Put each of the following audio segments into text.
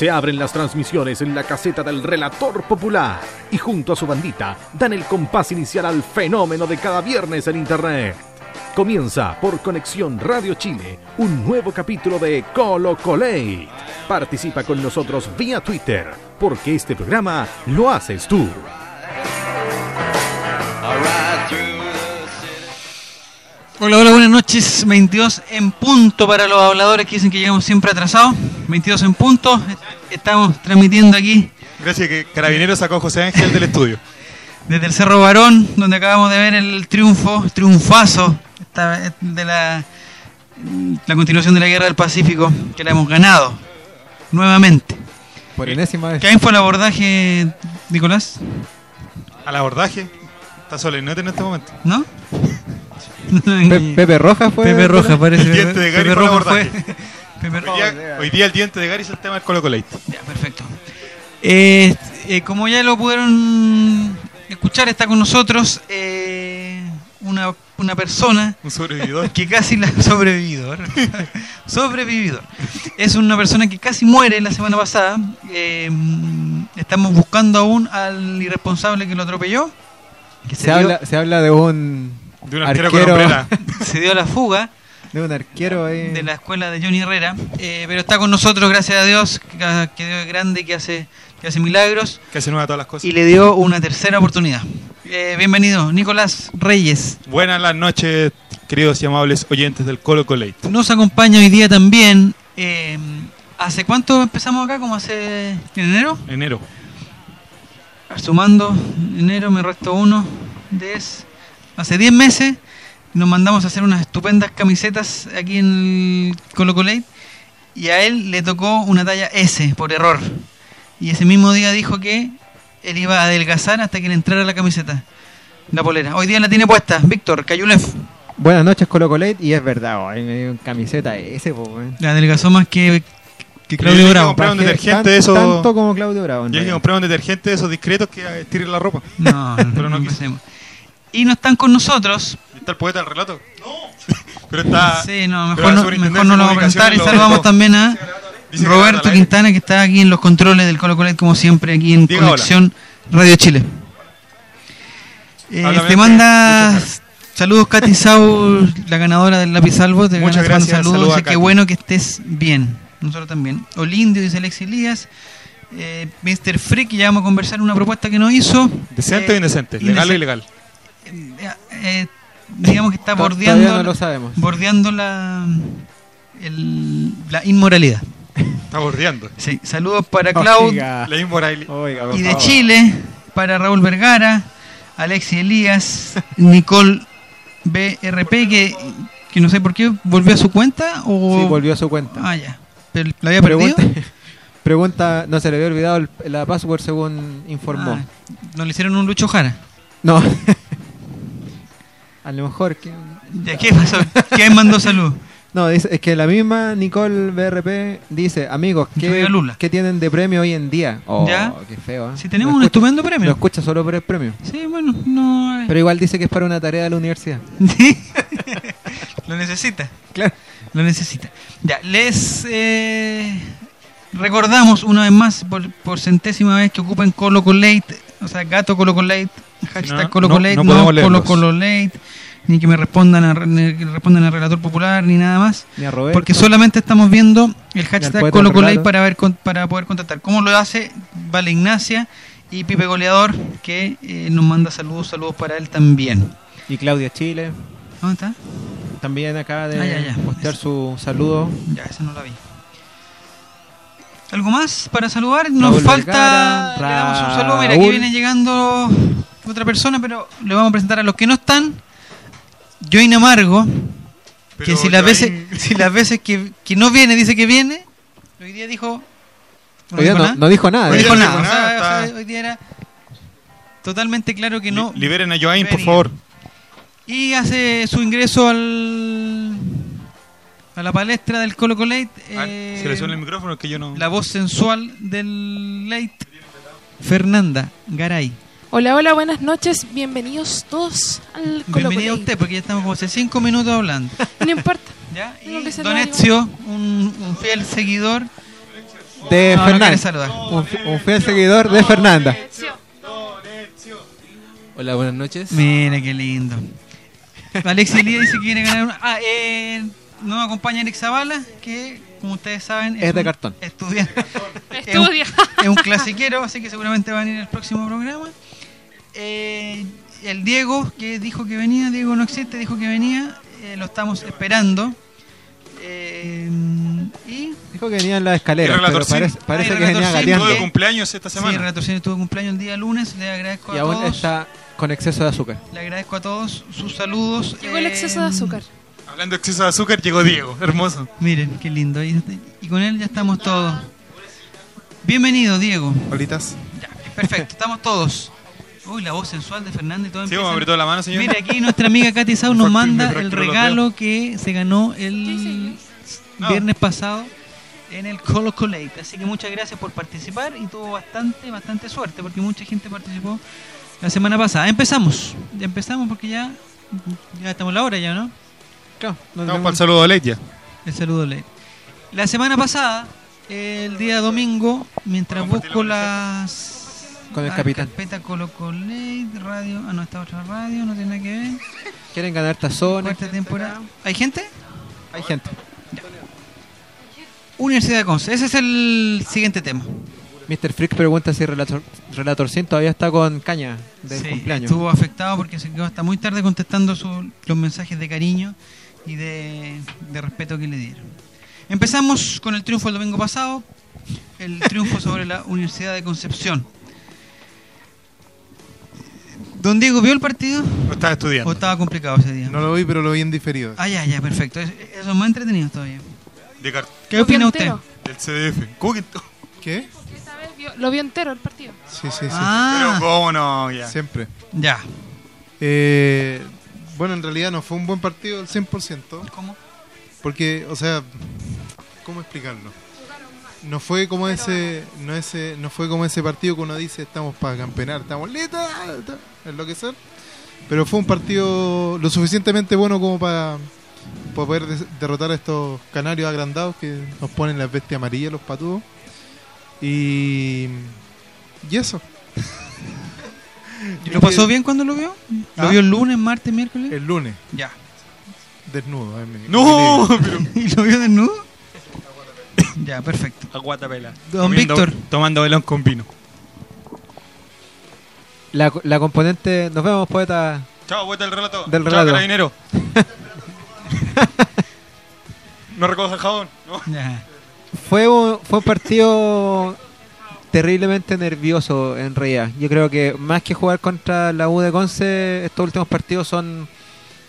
Se abren las transmisiones en la caseta del relator popular y junto a su bandita dan el compás inicial al fenómeno de cada viernes en Internet. Comienza por Conexión Radio Chile un nuevo capítulo de Colo Colate. Participa con nosotros vía Twitter, porque este programa lo haces tú. Hola, hola, buenas noches. 22 en punto para los habladores que dicen que llegamos siempre atrasados. 22 en punto. Estamos transmitiendo aquí Gracias que Carabinero sacó a José Ángel del estudio. desde el Cerro Barón, donde acabamos de ver el triunfo, triunfazo de la, la continuación de la Guerra del Pacífico, que la hemos ganado nuevamente. Por enésima vez. ¿Qué fue el abordaje, Nicolás? Al abordaje. Está solemnete en este momento. ¿No? Pe- Pepe Roja fue. Pepe Roja, parece. El diente de Gary Pepe Roja fue. Pepe Hoy día, hoy día el diente de Gary es el tema del Colo Colate. Ya, perfecto. Eh, eh, como ya lo pudieron escuchar, está con nosotros eh, una, una persona Un sobrevividor. que casi la sobrevividor. sobrevividor. Es una persona que casi muere la semana pasada. Eh, estamos buscando aún al irresponsable que lo atropelló. Que se, Se dio, habla, se habla de un. De un arquero, con hombrera. se dio la fuga De un arquero ahí. de la escuela de Johnny Herrera. Eh, pero está con nosotros, gracias a Dios, que, que Dios es grande, que hace, que hace milagros. Que hace nueva todas las cosas. y le dio una tercera oportunidad. Eh, bienvenido, Nicolás Reyes. Buenas las noches, queridos y amables oyentes del Colo Colate. Nos acompaña hoy día también. eh, ¿Hace cuánto empezamos acá? ¿Como hace en enero? Enero. Sumando, enero me resto uno, diez. Hace 10 meses nos mandamos a hacer unas estupendas camisetas aquí en el Colo Colate y a él le tocó una talla S por error. Y ese mismo día dijo que él iba a adelgazar hasta que le entrara la camiseta, la polera. Hoy día la tiene puesta, Víctor Cayulef. Buenas noches, Colo Colate. Y es verdad, oh, ahí me dio camiseta ese, po. La adelgazó más que, Claudio Bravo. comprar un detergente tan- de esos- Tanto como Claudio Bravo. en Yo que un detergente de esos discretos que eh, tiren la ropa. No, no, Pero no no. Y no están con nosotros. ¿Está el poeta del relato? No. Pero está. Sí, no, mejor no, superintendencia mejor no lo vamos a presentar. Y saludamos lo- también a Dice Roberto. Quintana, que está aquí en los controles del Colo Colo, como siempre, aquí en Diga Conexión Radio Chile. Eh, te manda saludos Katy Sau, la ganadora del lápiz salvo. Te Muchas gracias, Saludos, saludos Katy. bueno que estés bien. Nosotros también. Olindio, dice Alex Elías. Eh, Mr. Freak, ya vamos a conversar una propuesta que nos hizo. ¿Decente Eh, o indecente? ¿Legal o ilegal? Eh, digamos que está bordeando, Todavía no lo sabemos. bordeando la, el- la inmoralidad. Está bordeando. Sí, saludos para Claudio Oiga, La inmoral. oiga, por y de favor. Chile, para Raúl Vergara, Alexi Elías, Nicole BRP, que, que no sé por qué volvió a su cuenta o... Sí, volvió a su cuenta. Ah, ya. Pero la había perdido. Pregunta, pregunta, no se le había olvidado el- la password según informó. Ah, no le hicieron un Lucho Jara. No. a lo mejor. ¿Ya qué pasó? ¿Quién mandó salud? No, dice, es que la misma Nicole BRP dice, amigos, ¿qué, Lula. ¿qué tienen de premio hoy en día? Oh, ¿Ya? qué feo. ¿eh? Si tenemos Lo un escucha- estupendo Lo premio. escucha solo por el premio. Sí, bueno, no... eh. Pero igual dice que es para una tarea de la universidad. Sí. Lo necesita. Claro. Lo necesita. Ya, les eh, recordamos una vez más, por, por centésima vez, que ocupen Colo Colate, o sea, gato Colo Colate, hashtag No, Colo no- Colate, no Colo. Colate, ni que me respondan a, ni que respondan al relator popular, ni nada más. Ni a Roberto. Porque solamente estamos viendo el hashtag poeta Colo del Colate relato. para, ver, con- para poder contactar. ¿Cómo lo hace? Vale Ignacia y Pipe Goleador, que eh, nos manda saludos, saludos para él también. Y Claudia Chile ¿Dónde está? también acaba de Ah, ya, ya. postear su saludo. Ya, esa no la vi. ¿Algo más para saludar? Nos Raúl falta. Vergara, le damos un saludo. Mira, aquí viene llegando otra persona, pero le vamos a presentar a los que no están. Join Amargo, que si las veces, si las veces que, que no viene dice que viene, hoy día dijo. no Hoy día dijo no, nada. no dijo nada. No Hoy ¿eh? dijo día no nada. dijo O sea, nada, o sea, está- hoy día era totalmente claro que no. Li- Liberen a Joaín, por favor. Y hace su ingreso al a la palestra del Colo Colate. A ver, eh, se le suena el micrófono, es que yo no. la voz sensual del Late, Fernanda Garay. Hola, hola, buenas noches. Bienvenidos todos al Colo Bienvenida a usted, porque ya estamos como hace cinco minutos hablando. No importa. ¿Ya? Tengo Y que Don Ezio, un, un fiel seguidor. De No, no Fernanda. saludar. un, fi- un fiel seguidor de Fernanda. Hola, buenas noches. Mira qué lindo. Alexis Elías dice que quiere ganar una. Ah, eh, nos acompaña Alex Zavala, que como ustedes saben Es de un cartón. estudiante. es, un, Estudia. es un clasiquero, así que seguramente va a venir el próximo programa. Eh, el Diego, que dijo que venía, Diego no existe, dijo que venía, eh, lo estamos esperando. Eh, y Dijo que venía en la escalera, pero parece, parece que venía gateando de cumpleaños esta sí, semana. Relatorcín tuvo cumpleaños el día lunes, le agradezco y a aún todos. está con exceso de azúcar. Le agradezco a todos sus saludos. Llegó el Eh, exceso de azúcar. Hablando de exceso de azúcar, llegó Diego. Hermoso. Miren, qué lindo. Y, y con él ya estamos todos. Bienvenido, Diego. Olitas. Ya, perfecto, estamos todos. Uy, la voz sensual de Fernando y todo Sí, me apretó la mano, señor. Mire, aquí nuestra amiga Katy Sau nos manda el regalo que se ganó el No. viernes pasado en el Colo Colate. Así que muchas gracias por participar y tuvo bastante, bastante suerte porque mucha gente participó la semana pasada. Empezamos, ya empezamos porque ya, ya estamos a la hora ya, ¿no? Claro, no Estamos para el saludo de Ley ya. El saludo ley. La semana pasada, el día domingo, mientras busco la las. Con el la capitán. Carpeta Colo Colate, radio. Ah, no, esta otra radio, no tiene nada que ver. Quieren ganar tazones. Cuarta temporada. ¿Hay gente? Hay gente. Universidad de Conce. Ese es el siguiente tema. Mr. Freak pregunta si Relator, Relatorcín todavía está con caña del Sí, cumpleaños. Estuvo afectado porque se quedó hasta muy tarde contestando su- los mensajes de cariño y de, de respeto que le dieron. Empezamos con el triunfo el domingo pasado, el triunfo sobre la Universidad de Concepción. Don Diego, ¿vio el partido Lo estaba o estudiando. estaba complicado ese día? No lo vi, pero lo vi en diferido. Ah, ya, ya, perfecto. Es- Eso es más entretenido todavía. De car- ¿Qué opina usted? entero. del CDF. ¿Cómo que to- ¿Qué? Esta vez vio- lo vio entero el partido. Sí, sí, sí. Ah, Pero cómo no, ya. Siempre. ya. Eh, bueno, en realidad no fue un buen partido al 100%. ¿Cómo? Porque, o sea, ¿cómo explicarlo? No fue como ese, no ese, no fue como ese partido que uno dice estamos para campeonar, estamos listos, enloquecer. Pero fue un partido lo suficientemente bueno como para, para poder derrotar a estos canarios agrandados que nos ponen las bestias amarillas, los patudos. Y, y eso. ¿Lo pasó bien cuando lo vio? ¿Lo ¿Ah? vio el lunes, martes, miércoles? El lunes, Ya. desnudo. me- No, me pero. ¿Y lo vio desnudo? ya, perfecto. Aguatapela. Don Víctor. Tomando velón con vino. La, la componente. Nos vemos, poeta. Chao, vuelta del relato. Del Chao, relato. carabinero. no recoge jabón. No. Ya. Fue un, fue un partido terriblemente nervioso en realidad. Yo creo que más que jugar contra la U de Conce, estos últimos partidos son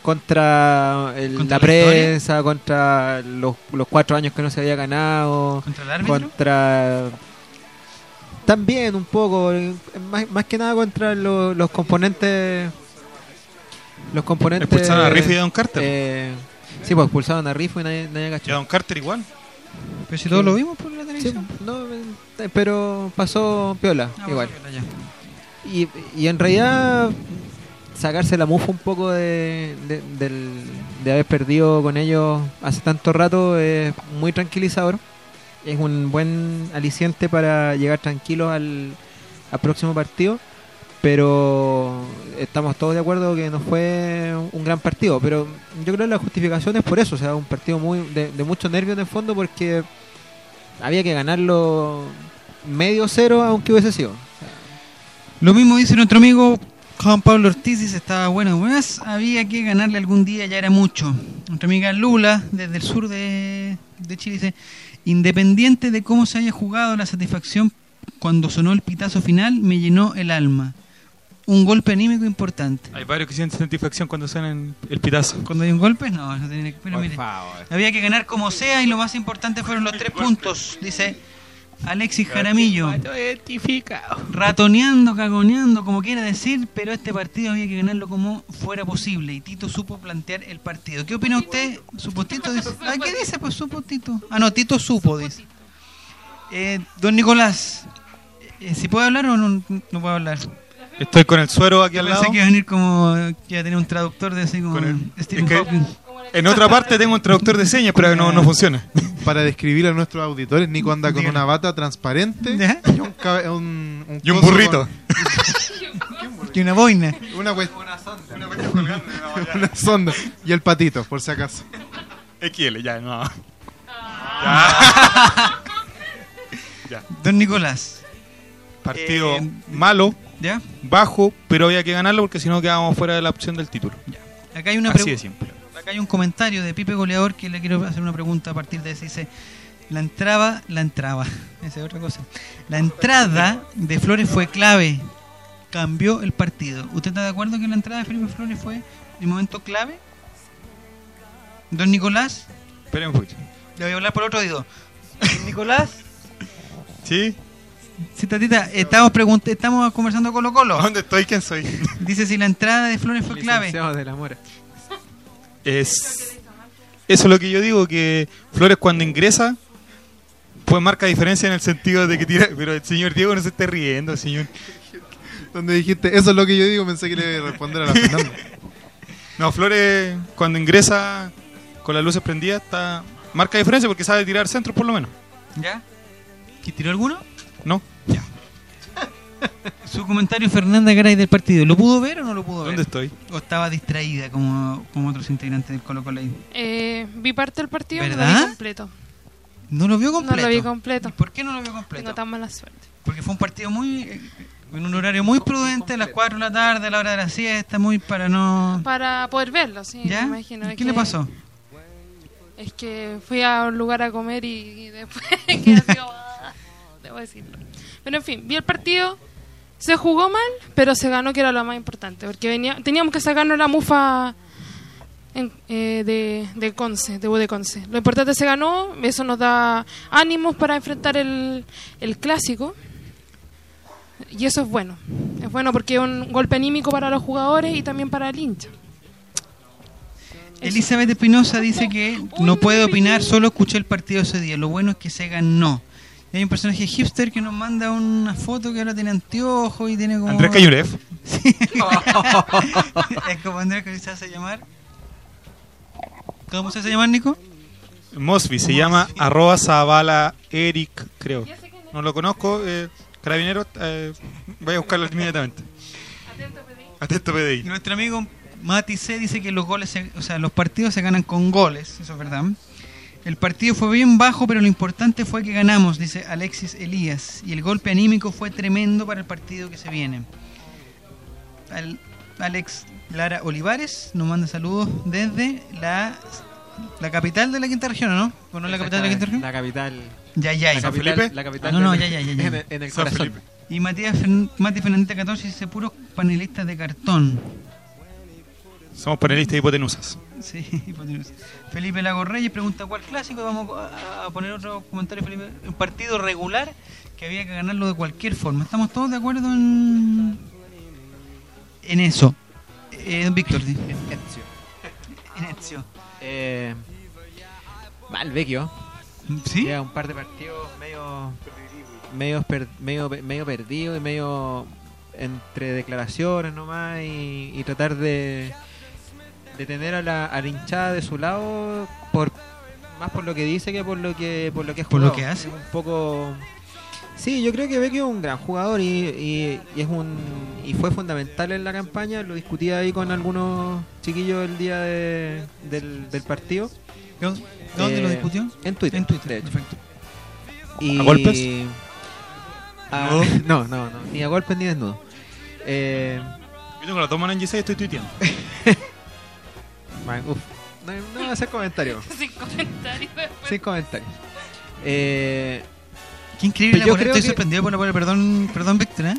contra, el- ¿Contra la la prensa, contra los, los cuatro años que no se había ganado, ¿Contra el árbitro? contra... También un poco, eh, más, más que nada contra lo- los componentes... Los componentes... Expulsaron a Riff y a Don Carter. eh, sí, pues expulsaron a Riff y nadie, nadie y a. Don Carter igual. Pero si todos lo vimos por la Sí, televisión. no, eh, pero pasó piola, Ah, igual. Y, y en realidad sacarse la mufa un poco de, haber perdido con ellos hace tanto rato es muy tranquilizador. Es un buen aliciente para llegar tranquilos al, próximo partido. Pero estamos todos de acuerdo que no fue un gran partido. Pero yo creo que la justificación es por eso. O sea, un partido muy de, de mucho nervio en el fondo porque había que ganarlo medio cero aunque hubiese sido. Lo mismo dice nuestro amigo Juan Pablo Ortiz, dice, estaba bueno, más había que ganarle algún día, ya era mucho. Nuestra amiga Lula, desde el sur de, de Chile, dice, independiente de cómo se haya jugado, la satisfacción cuando sonó el pitazo final me llenó el alma. Un golpe anímico importante. Hay varios que sienten satisfacción cuando suenan el pitazo. Cuando hay un golpe, no, no tiene que... Pero mire, había que ganar como sea y lo más importante fueron los tres puntos, dice Alexis Jaramillo. Ratoneando, cagoneando, como quiera decir, pero este partido había que ganarlo como fuera posible y Tito supo plantear el partido. ¿Qué opina usted? ¿Supo Tito? Dice, ah, ¿Qué dice? Pues supo Tito. Ah, no, Tito supo, dice. Eh, don Nicolás, eh, ¿si puede hablar o no, no puede hablar? Estoy con el suero aquí Yo al pensé lado. que iba a venir como que iba a tener un traductor de así como Con el- Stephen es que- Hawking. En otra parte tengo un traductor de señas, pero no, no funciona. Para describir a nuestros auditores, Nico anda con una bata transparente ¿Ya? y un, cabe- un, un Y un burrito. Y una boina. una, cuest- una sonda. Y el patito, por si acaso. XL, ya, no. Don Nicolás. Partido Eh, malo, ¿Ya? bajo, pero había que ganarlo porque si no quedábamos fuera de la opción del título. Acá hay una Así de simple. Acá hay un comentario de Pipe Goleador que le quiero hacer una pregunta a partir de eso. Dice, la entrada, la entrada, esa es otra cosa. La entrada de Flores fue clave, cambió el partido. ¿Usted está de acuerdo que la entrada de Felipe Flores fue el momento clave? Don Nicolás, Esperen un poquito. le voy a hablar por otro oído. Don Nicolás, ¿Sí? sí, tatita, estamos, estamos conversando Colo Colo. ¿Dónde estoy? ¿Quién soy? Dice si la entrada de Flores fue clave. Licenciado de la Mora. Es... Eso es lo que yo digo, que Flores cuando ingresa, pues marca diferencia en el sentido de que tira... Pero el señor Diego no se esté riendo, señor. Donde dijiste, eso es lo que yo digo, pensé que le iba a responder a la Fernanda. No, Flores cuando ingresa con las luces prendidas, está... marca diferencia porque sabe tirar centro por lo menos. ¿Ya? ¿Que tiró alguno? ¿No? Su comentario Fernanda Garay del partido, ¿lo pudo ver o no lo pudo ver? ¿Dónde estoy? ¿O estaba distraída como, como otros integrantes del Colo Colo? Eh, vi parte del partido, no lo ¿Verdad? vi completo. ¿No lo vio completo? No lo vi completo. ¿Y ¿Por qué no lo vio Tengo completo? tan mala suerte. Porque fue un partido muy... eh, en un horario muy prudente, a las 4 de la tarde, a la hora de la siesta, muy para no... Para poder verlo, sí, ¿Ya? me imagino. ¿Y Es ¿Qué le que- pasó? Es que fui a un lugar a comer y, y después quedé "Ah", Debo decirlo. Pero en fin, vi el partido. Se jugó mal, pero se ganó, que era lo más importante. Porque venía, teníamos que sacarnos la mufa en- eh, de, de Conce, de de Conce. Lo importante se ganó, eso nos da ánimos para enfrentar el, el clásico. Y eso es bueno. Es bueno porque es un golpe anímico para los jugadores y también para el hincha. Elizabeth Espinosa dice que no puede opinar, solo escuché el partido ese día. Lo bueno es que se ganó. Y hay un personaje hipster que nos manda una foto que ahora tiene anteojos y tiene como... Andrés Cayurev. es como Andrés que se hace llamar. ¿Cómo se hace llamar, Nico? Mosby, se llama arroba Zavala Eric, creo. No lo conozco. Eh, carabinero, eh, voy a buscarlo inmediatamente. Atento Y PDI. nuestro amigo Mati C dice que los goles, se- o sea, los partidos se ganan con goles, eso es verdad. El partido fue bien bajo, pero lo importante fue que ganamos, dice Alexis Elías. Y el golpe anímico fue tremendo para el partido que se viene. Al- Alex Lara Olivares nos manda saludos desde la, la capital de la quinta región, ¿o ¿no? ¿O no la capital de la quinta región? La capital. Ya, ya. La San capital, Felipe? La capital No, no, del- ya, ya, ya, ya. En el, en el San corazón. Felipe. Y Matías Fern- Mati Fernández 14 dice puros panelistas de cartón. Somos panelistas de hipotenusas. Sí, hipotenusa. Felipe Lago Reyes pregunta cuál clásico. Vamos a, poner otro comentario, Felipe. Un partido regular que había que ganarlo de cualquier forma. ¿Estamos todos de acuerdo en, en eso? Eh, don Víctor, sí. Ezio. en Ezio. Eh, mal vecchio. ¿Sí? Lleva un par de partidos medio medio, per- medio, medio perdido y medio entre declaraciones nomás y, y tratar de, de tener a la, a la hinchada de su lado por más por lo que dice que por lo que por lo que ha Por lo que hace. Es un poco sí yo creo que Vecchio es un gran jugador y, y- y es un y fue fundamental en la campaña lo discutía ahí con algunos chiquillos el día de- del, del partido ¿Dónde lo Eh, discutió? en Twitter, En Twitter, de hecho. perfecto. Y- ¿A golpes? No, no, no, ni a golpes ni desnudo. Eh, Yo tengo la toma en G6 y estoy tuiteando. man, uf, no, no voy a hacer comentarios. Sin comentarios después. Sin comentarios. Eh, Qué increíble Pero la yo polera. creo Estoy que- sorprendido por la polera. Perdón, perdón Víctor, ¿eh?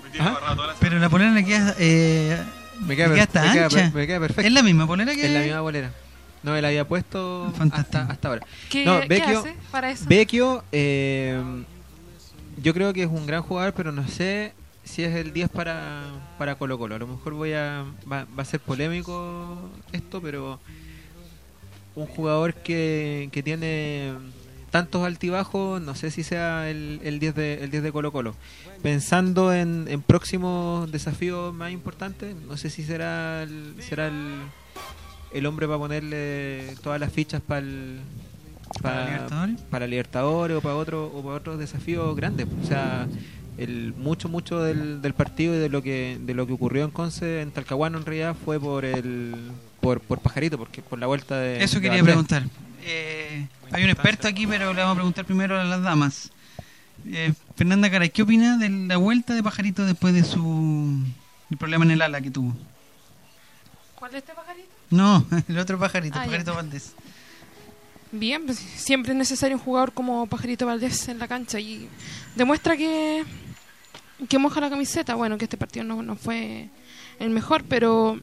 Pero la polera le queda... Eh, me queda, Me per- queda hasta me queda ancha. per- me queda perfecto. ¿Es la misma polera que...? Es la misma bolera. No me la había puesto Fantástico. hasta, hasta ahora. ¿Qué, No, qué Vecchio- hace para eso? Vecchio, eh, yo creo que es un gran jugador, pero no sé si es el 10 para, para Colo Colo. A lo mejor voy a va, va a ser polémico esto, pero un jugador que, que tiene tantos altibajos, no sé si sea el, el 10 de el 10 de Colo Colo. Pensando en, en próximos desafíos más importantes, no sé si será el, será el, el hombre para ponerle todas las fichas para el ¿Para Libertadores? para Libertadores o para otro o para otros desafíos grandes. O sea, el mucho mucho del, del partido y de lo que de lo que ocurrió en Conce en Talcahuano en realidad fue por el por, por Pajarito, porque por la vuelta de Eso de quería preguntar. Eh, hay un experto aquí, pero le vamos a preguntar primero a las damas. Eh, Fernanda Caray, ¿qué opina de la vuelta de Pajarito después de su el problema en el ala que tuvo? ¿Cuál es este pajarito? No, el otro pajarito, Ah, ya. Pajarito Valdés. Bien, pues, siempre es necesario un jugador como Pajarito Valdés en la cancha y demuestra que, que moja la camiseta. Bueno, que este partido no, no fue el mejor, pero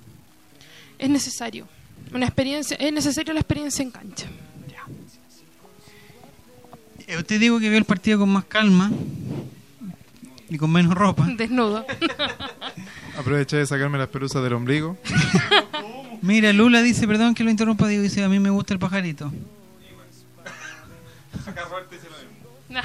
es necesario. Una experiencia, es necesario la experiencia en cancha. Eh, usted dijo que vio el partido con más calma y con menos ropa. Desnudo. Aproveché de sacarme las pelusas del ombligo. Mira, Lula dice, perdón que lo interrumpa, digo, dice, a mí me gusta el pajarito. No.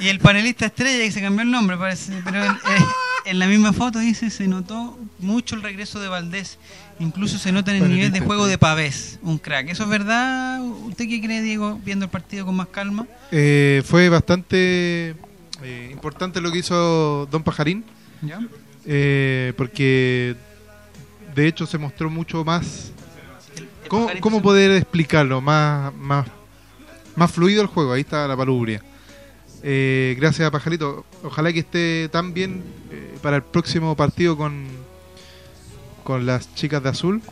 Y el panelista estrella que se cambió el nombre, parece, pero en, eh, en la misma foto dice, se notó mucho el regreso de Valdés. Incluso se nota en el Panelista nivel de juego de. Pavés, un crack. ¿Eso es verdad? ¿Usted qué cree, Diego, viendo el partido con más calma? Eh, fue bastante eh, importante lo que hizo Don Pajarín, ¿Ya? eh, porque de hecho se mostró mucho más. El ¿Cómo, cómo poder explicarlo? Más, más, más fluido el juego, ahí está la palubria. Eh, gracias a Pajarito. Ojalá que esté tan bien eh, para el próximo partido con, con las chicas de azul.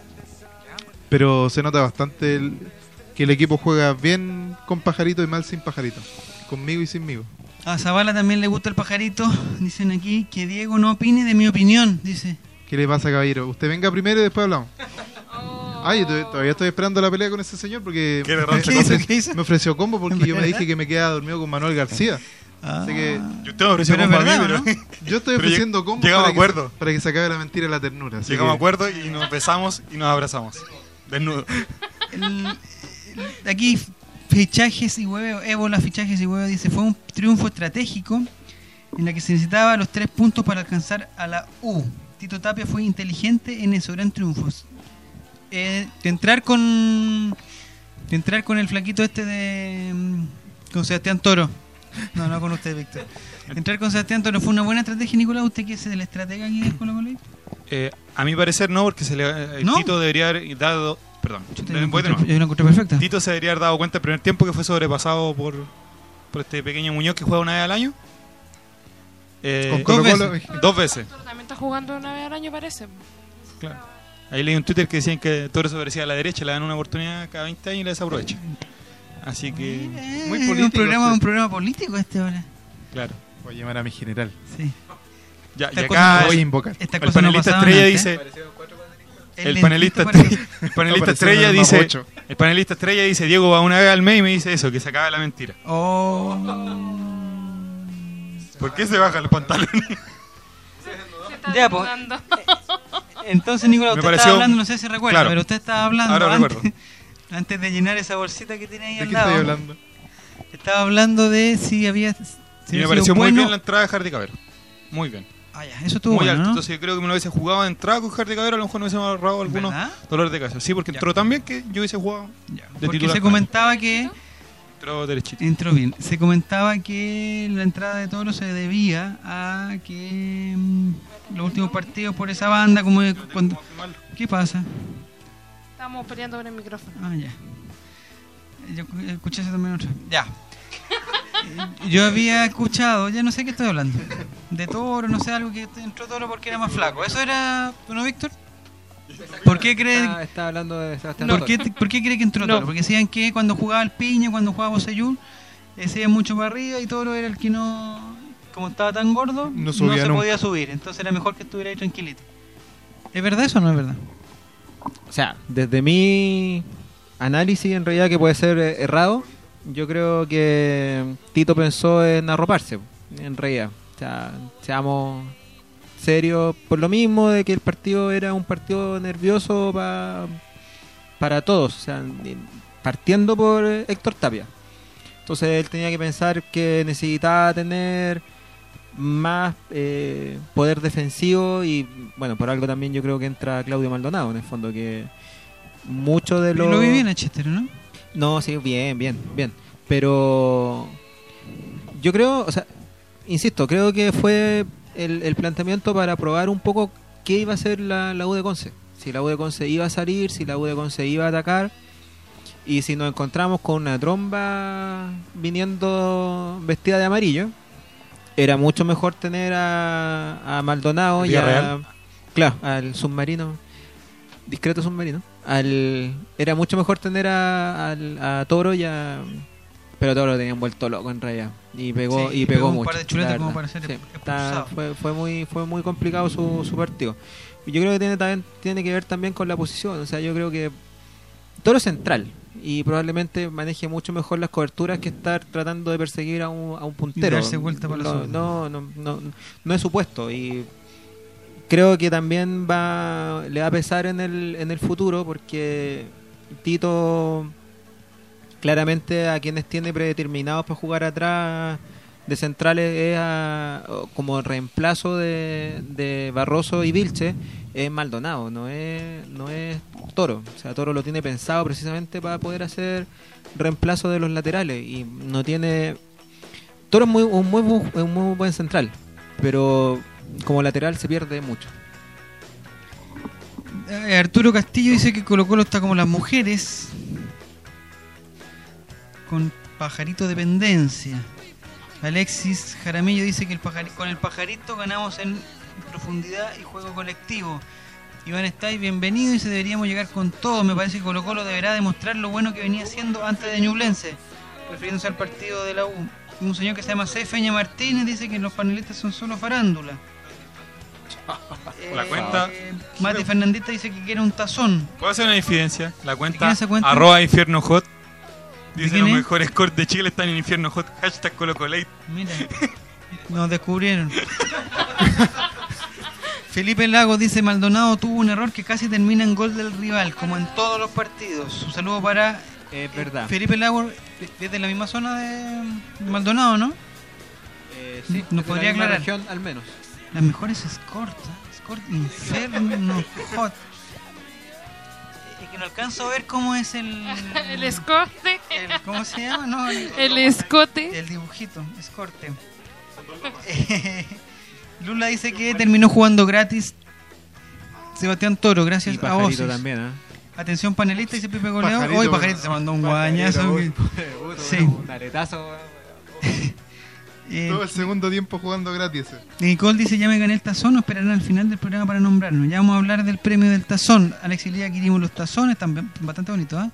Pero se nota bastante el- que el equipo juega bien con Pajarito y mal sin Pajarito. Conmigo y sinmigo. A Zavala también le gusta el pajarito. Dicen aquí que Diego no opine de mi opinión, dice. ¿Qué le pasa, caballero? Usted venga primero y después hablamos. Ay, yo to- todavía estoy esperando la pelea con ese señor porque ¿Qué me, ¿Qué hizo? me ofreció combo porque yo me dije que me quedaba dormido con Manuel García. Ah. Así que Yo estoy Pero ofreciendo combo llegamos para, acuerdo. Que, para que se acabe la mentira y la ternura. así llegamos a que- acuerdo y nos besamos y nos abrazamos. Desnudo. El- el- aquí fichajes y huevo, ébola, fichajes y huevo dice, fue un triunfo estratégico en la que se necesitaba los tres puntos para alcanzar a la U. Tito Tapia fue inteligente en eso, eran triunfos. Eh, de entrar con de entrar con el flaquito este de mm, con Sebastián Toro. No, no con usted, Víctor. Entrar con Sebastián Toro fue una buena estrategia, Nicolás. ¿Usted qué es el estratega aquí de Colo Colo? Eh, a mi parecer no, porque se le, eh, ¿No? Tito debería haber dado... Perdón, Yo encontré perfecta. Tito se debería haber dado cuenta el primer tiempo que fue sobrepasado por, por este pequeño Muñoz que juega una vez al año. Eh, Con dos Colo-Colo, veces. dos veces. También está jugando una vez al año, parece. Claro. Ahí leí un Twitter que decían que Toro se parecía a la derecha, le dan una oportunidad cada 20 años y la desaprovecha. Así que, Eh, muy un político programa, usted. un programa político este ahora. claro. Voy a llamar a mi general. Sí. Ya, y acá Voy a invocar. El no panelista pasaban estrella dice... El panelista, el panelista estrella el dice... El panelista estrella dice, Diego va una vez al mes y me dice eso, que se acaba la mentira. Oh. ¿Por qué se baja el pantalón? Se está Ya, pues. Entonces, Nicolás, Me usted pareció- estaba hablando, no sé si recuerda, Claro. pero usted estaba hablando Ahora antes, recuerdo. antes de llenar esa bolsita que tiene ahí ¿De al qué lado. estoy hablando? Estaba hablando de si había. Si y había me pareció muy bueno- bien la entrada de Hardy Cabero. Muy bien. Ah, ya, eso estuvo muy bueno, alto. ¿no? Entonces yo creo que me lo hubiese jugado de entrada con Hardy Cabero, a lo mejor me hubiese ahorrado algunos dolores de cabeza. Sí, porque Ya. entró tan bien que yo hubiese jugado. Ya, de Porque titular. se comentaba que. Entró derechito. Entró bien. Se comentaba que la entrada de Toro se debía a que mm, los últimos partidos por esa banda, como de cuando. ¿Qué pasa? Estamos peleando con el micrófono. Ah, ya. Yo cu- escuché eso también otra. Ya. Eh, Yo había escuchado, ya no sé qué estoy hablando. De Toro, no sé, algo que entró Toro porque era más flaco. ¿Eso era, no, Víctor? ¿Por qué cree, Está, está hablando de Sebastián ¿por qué, por qué cree que entró No. Toro? Porque decían que cuando jugaba el Piña, cuando jugaba eh, se iba mucho para arriba y Toro era el que no, como estaba tan gordo, No se nunca. podía subir. Entonces era mejor que estuviera ahí tranquilito. ¿Es verdad eso o no es verdad? O sea, desde mi análisis, en realidad que puede ser errado, yo creo que Tito pensó en arroparse, en realidad. O sea, seamos serios por lo mismo de que el partido era un partido nervioso pa- para todos, o sea, partiendo por eh, Héctor Tapia. Entonces él tenía que pensar que necesitaba tener más eh, poder defensivo y bueno, por algo también yo creo que entra Claudio Maldonado en el fondo que mucho de lo Lo vi bien a Chester, ¿no? No, sí, bien, bien, bien. Pero yo creo, o sea, insisto, creo que fue el, el planteamiento para probar un poco qué iba a hacer la, la U de Conce. Si la U de Conce iba a salir, si la U de Conce iba a atacar. Y si nos encontramos con una tromba viniendo vestida de amarillo, era mucho mejor tener a, a Maldonado y a, claro, al submarino, discreto submarino. Al, era mucho mejor tener a, al- a Toro y a... Pero Toro lo tenían vuelto loco en realidad. Y pegó, Sí, y pegó, pegó un mucho. par de chuletas como verdad. para ser Sí, expulsado. está- fue, fue muy fue muy complicado su, su partido. Yo creo que tiene, también, tiene que ver también con la posición. O sea, yo creo que Toro es central y probablemente maneje mucho mejor las coberturas que estar tratando de perseguir a un, a un puntero. darse vuelta para no, no, no, no, no es su puesto y creo que también va le va a pesar en el, en el futuro porque Tito claramente a quienes tiene predeterminados para jugar atrás de centrales es a- como reemplazo de, Barroso y Vilche es Maldonado, no es, no es Toro. O sea, Toro lo tiene pensado precisamente para poder hacer reemplazo de los laterales y no tiene... Toro es muy, un, muy, un muy buen central, pero como lateral se pierde mucho. Eh, Arturo Castillo dice que Colo Colo está como las mujeres con pajarito dependencia. Alexis Jaramillo dice que el con el pajarito ganamos en profundidad y juego colectivo. Iván estáis bienvenido y se deberíamos llegar con todo. Me parece que Colo Colo deberá demostrar lo bueno que venía haciendo antes de Ñublense, refiriéndose al partido de la U. Un señor que se llama C. Feña Martínez dice que los panelistas son solo farándula. La cuenta. Eh, Mati Fernandita dice que quiere un tazón. ¿Puedo hacer una infidencia? La ¿De cuenta, cuenta? arroba infierno hot. ¿De Dice los es? mejores scores de Chile están en infierno hot. Hashtag colocolate. Mira, nos descubrieron. Felipe Lagos dice Maldonado tuvo un error que casi termina en gol del rival, como en todos los partidos. Un saludo para Es verdad. Felipe Lagos, desde la misma zona de Maldonado, ¿no? Eh, sí, ¿Nos podría de la misma aclarar? región, al menos. Las mejores escortas. Escort Inferno Hot. No alcanzo a ver cómo es el. El escote. el- ¿Cómo se llama? No, el- El escote. El dibujito, escorte. Lula dice que terminó jugando gratis Sebastián Toro, gracias Y a también, ¿eh? Atención panelista, dice Pepe Goleo. Pajarito, Hoy Pajarito se mandó un guañazo. que- Sí. Un aretazo. Eh, Todo el segundo tiempo jugando gratis. ese. Nicole dice ya me gané el tazón, esperarán al final del programa para nombrarnos. Ya vamos a hablar del premio del tazón. Alex y Lía adquirimos los tazones, están bien- bastante bonitos. ¿ah?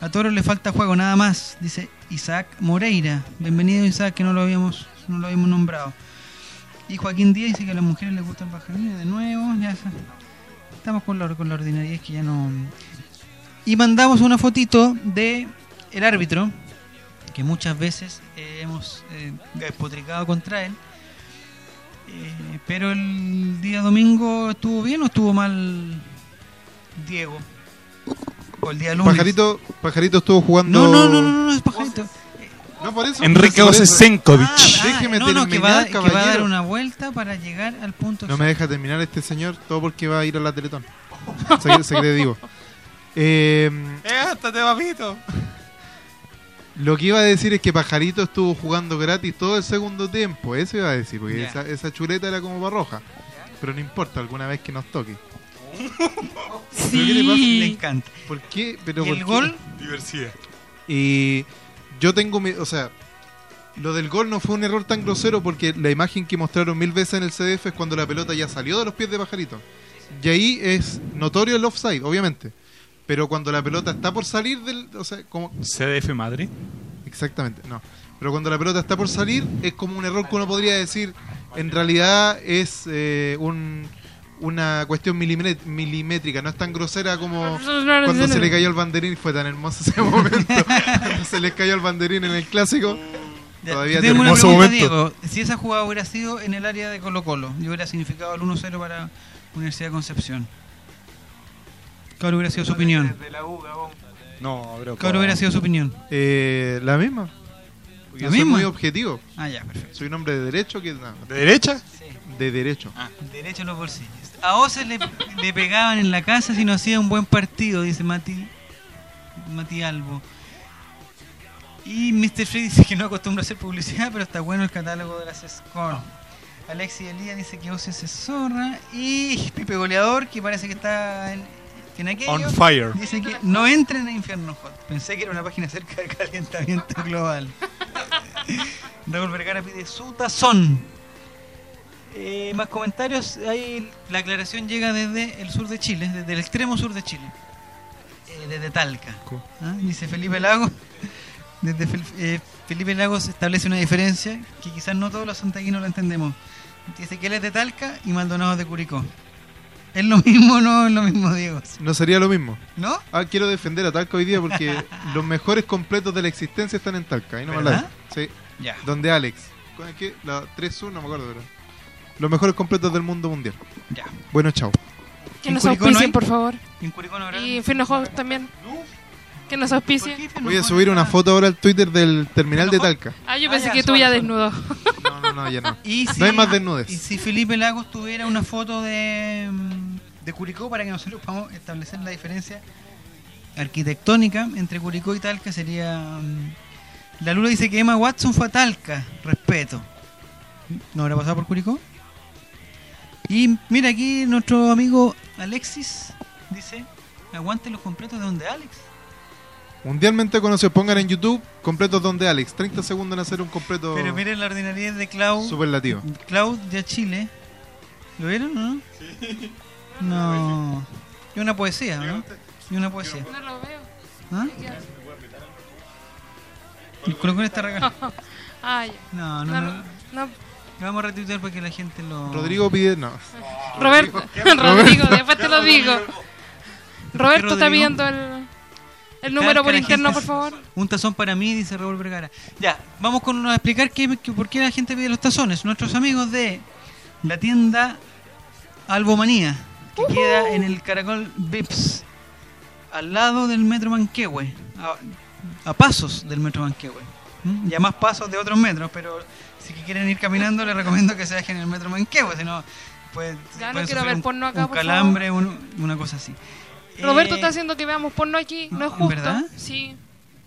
A Toro le falta juego, nada más, dice Isaac Moreira. Bienvenido Isaac, que no lo habíamos, no lo habíamos nombrado. Y Joaquín Díaz dice que a las mujeres les gustan pajarines de nuevo. Ya estamos con la, con la ordinariedad que ya no... Y mandamos una fotito de el árbitro, que muchas veces eh, hemos eh, despotricado contra él. Eh, pero el día domingo estuvo bien o estuvo mal Diego. O el día lunes. Pajarito, Pajarito estuvo jugando. No, no, no, no, no, es pajarito. No, por eso. Enrique por eso. Osesenkovic. Ah, ah, Déjeme no, no, que va, terminar, que va a dar una vuelta para llegar al punto. No me deja terminar este señor, todo porque va a ir a la Teletón. Se, se cree divo. Eh, ¡Éstate, papito! Lo que iba a decir es que Pajarito estuvo jugando gratis todo el segundo tiempo. Eso iba a decir, porque esa, esa chuleta era como para roja. Pero no importa, alguna vez que nos toque. ¿Pero qué le pasa? Le encanta. ¿Por qué? Pero ¿Y ¿por el qué? gol? Diversidad. Y yo tengo mi, o sea, lo del gol no fue un error tan grosero porque la imagen que mostraron mil veces en el CDF es cuando la pelota ya salió de los pies de Pajarito. Y ahí es notorio el offside, obviamente. Pero cuando la pelota está por salir del, o sea, como CDF Madrid. exactamente, no. Pero cuando la pelota está por salir es como un error que uno podría decir, en realidad es eh, un una cuestión milimétrica, no es tan grosera como cuando se le cayó el banderín y fue tan hermoso ese momento. Cuando se les cayó el banderín en el clásico. Todavía tengo una hermoso pregunta, momento. Diego. Si esa jugada hubiera sido en el área de Colo Colo, y hubiera significado el 1-0 para Universidad de Concepción. ¿Cuál hubiera sido su opinión? No, bro. ¿Cuál hubiera sido su opinión? Eh, la misma. Porque ¿La yo soy misma? muy objetivo. Ah, ya, perfecto. Soy un hombre de derecho que... no, ¿De derecha? de derecho. Derecho en los bolsillos. A Ose le, le pegaban en la casa si no hacía un buen partido, dice Mati, Mati Albo. Y Mr. Free dice que no acostumbra a hacer publicidad, pero está bueno el catálogo de las Scorn. Alexis Elías dice que Ose se zorra. Y Pipe Goleador, que parece que está en, en aquello, On fire. dice que no entren a Infierno Hot. Pensé que era una página acerca del calentamiento global. Raúl Vergara pide su tazón. Eh, más comentarios. Ahí la aclaración llega desde el sur de Chile, desde el extremo sur de Chile. Eh, desde Talca. ¿Ah? Dice Felipe Lagos. Desde Fel- eh, Felipe Lagos establece una diferencia que quizás no todos los santaguinos lo entendemos. Dice que él es de Talca y Maldonado de Curicó. ¿Es lo mismo o no es lo mismo, Diego? No sería lo mismo. ¿No? Ah, quiero defender a Talca hoy día porque los mejores completos de la existencia están en Talca. Ahí no me. Sí. Ya. Donde Alex. ¿Cuál es que? La 3-1, no me acuerdo, pero. Los mejores completos del mundo mundial. Ya. Bueno, chao. Que ¿En nos auspicien, por favor. ¿En Curicó no habrá? Y Inferno Hot también. Que nos ¿Por auspicien. qué Inferno Voy a subir una foto ahora al Twitter del terminal de Talca. Ah, yo Ah, pensé ya, que tú ya desnudo. No, no, no, ya no. Y si, No hay más desnudes. Y si Felipe Lagos tuviera una foto de, mm, de Curicó para que nosotros podamos establecer la diferencia arquitectónica entre Curicó y Talca sería... mm, La Lula dice que Emma Watson fue a Talca. Respeto. ¿No habrá pasado por Curicó? Y mira aquí nuestro amigo Alexis dice, aguante los completos de donde Alex. Mundialmente conocido, pongan en YouTube completos donde Alex. 30 segundos en hacer un completo Pero miren la ordinariedad de Clau. superlativo. Cloud de Chile. ¿Lo vieron o no? No. Y una poesía, ¿no? Y una poesía. No lo veo. ¿Ah? El está regalado. Ah. No, no, No, no. vamos a retuitear para que la gente lo. Rodrigo pide. No. Roberto, Rodrigo, después te lo digo. Roberto está viendo el, el número por interno, por favor. Un tazón para mí, dice Raúl Vergara. Ya, vamos con a explicar qué, qué- por qué la gente pide los tazones. Nuestros amigos de la tienda Albomanía, que queda en el Caracol Vips, al lado del Metro Manquehue, a, a pasos del Metro Manquehue. ¿Mm? Y a más pasos de otros metros, pero si quieren ir caminando, les recomiendo que se dejen en el Metro Manquehue, si no, pues, Ya no quiero ver un- porno acá, un por calambre, un- una cosa así. Roberto Eh, está haciendo que veamos porno aquí, no es justo. ¿Verdad? Sí.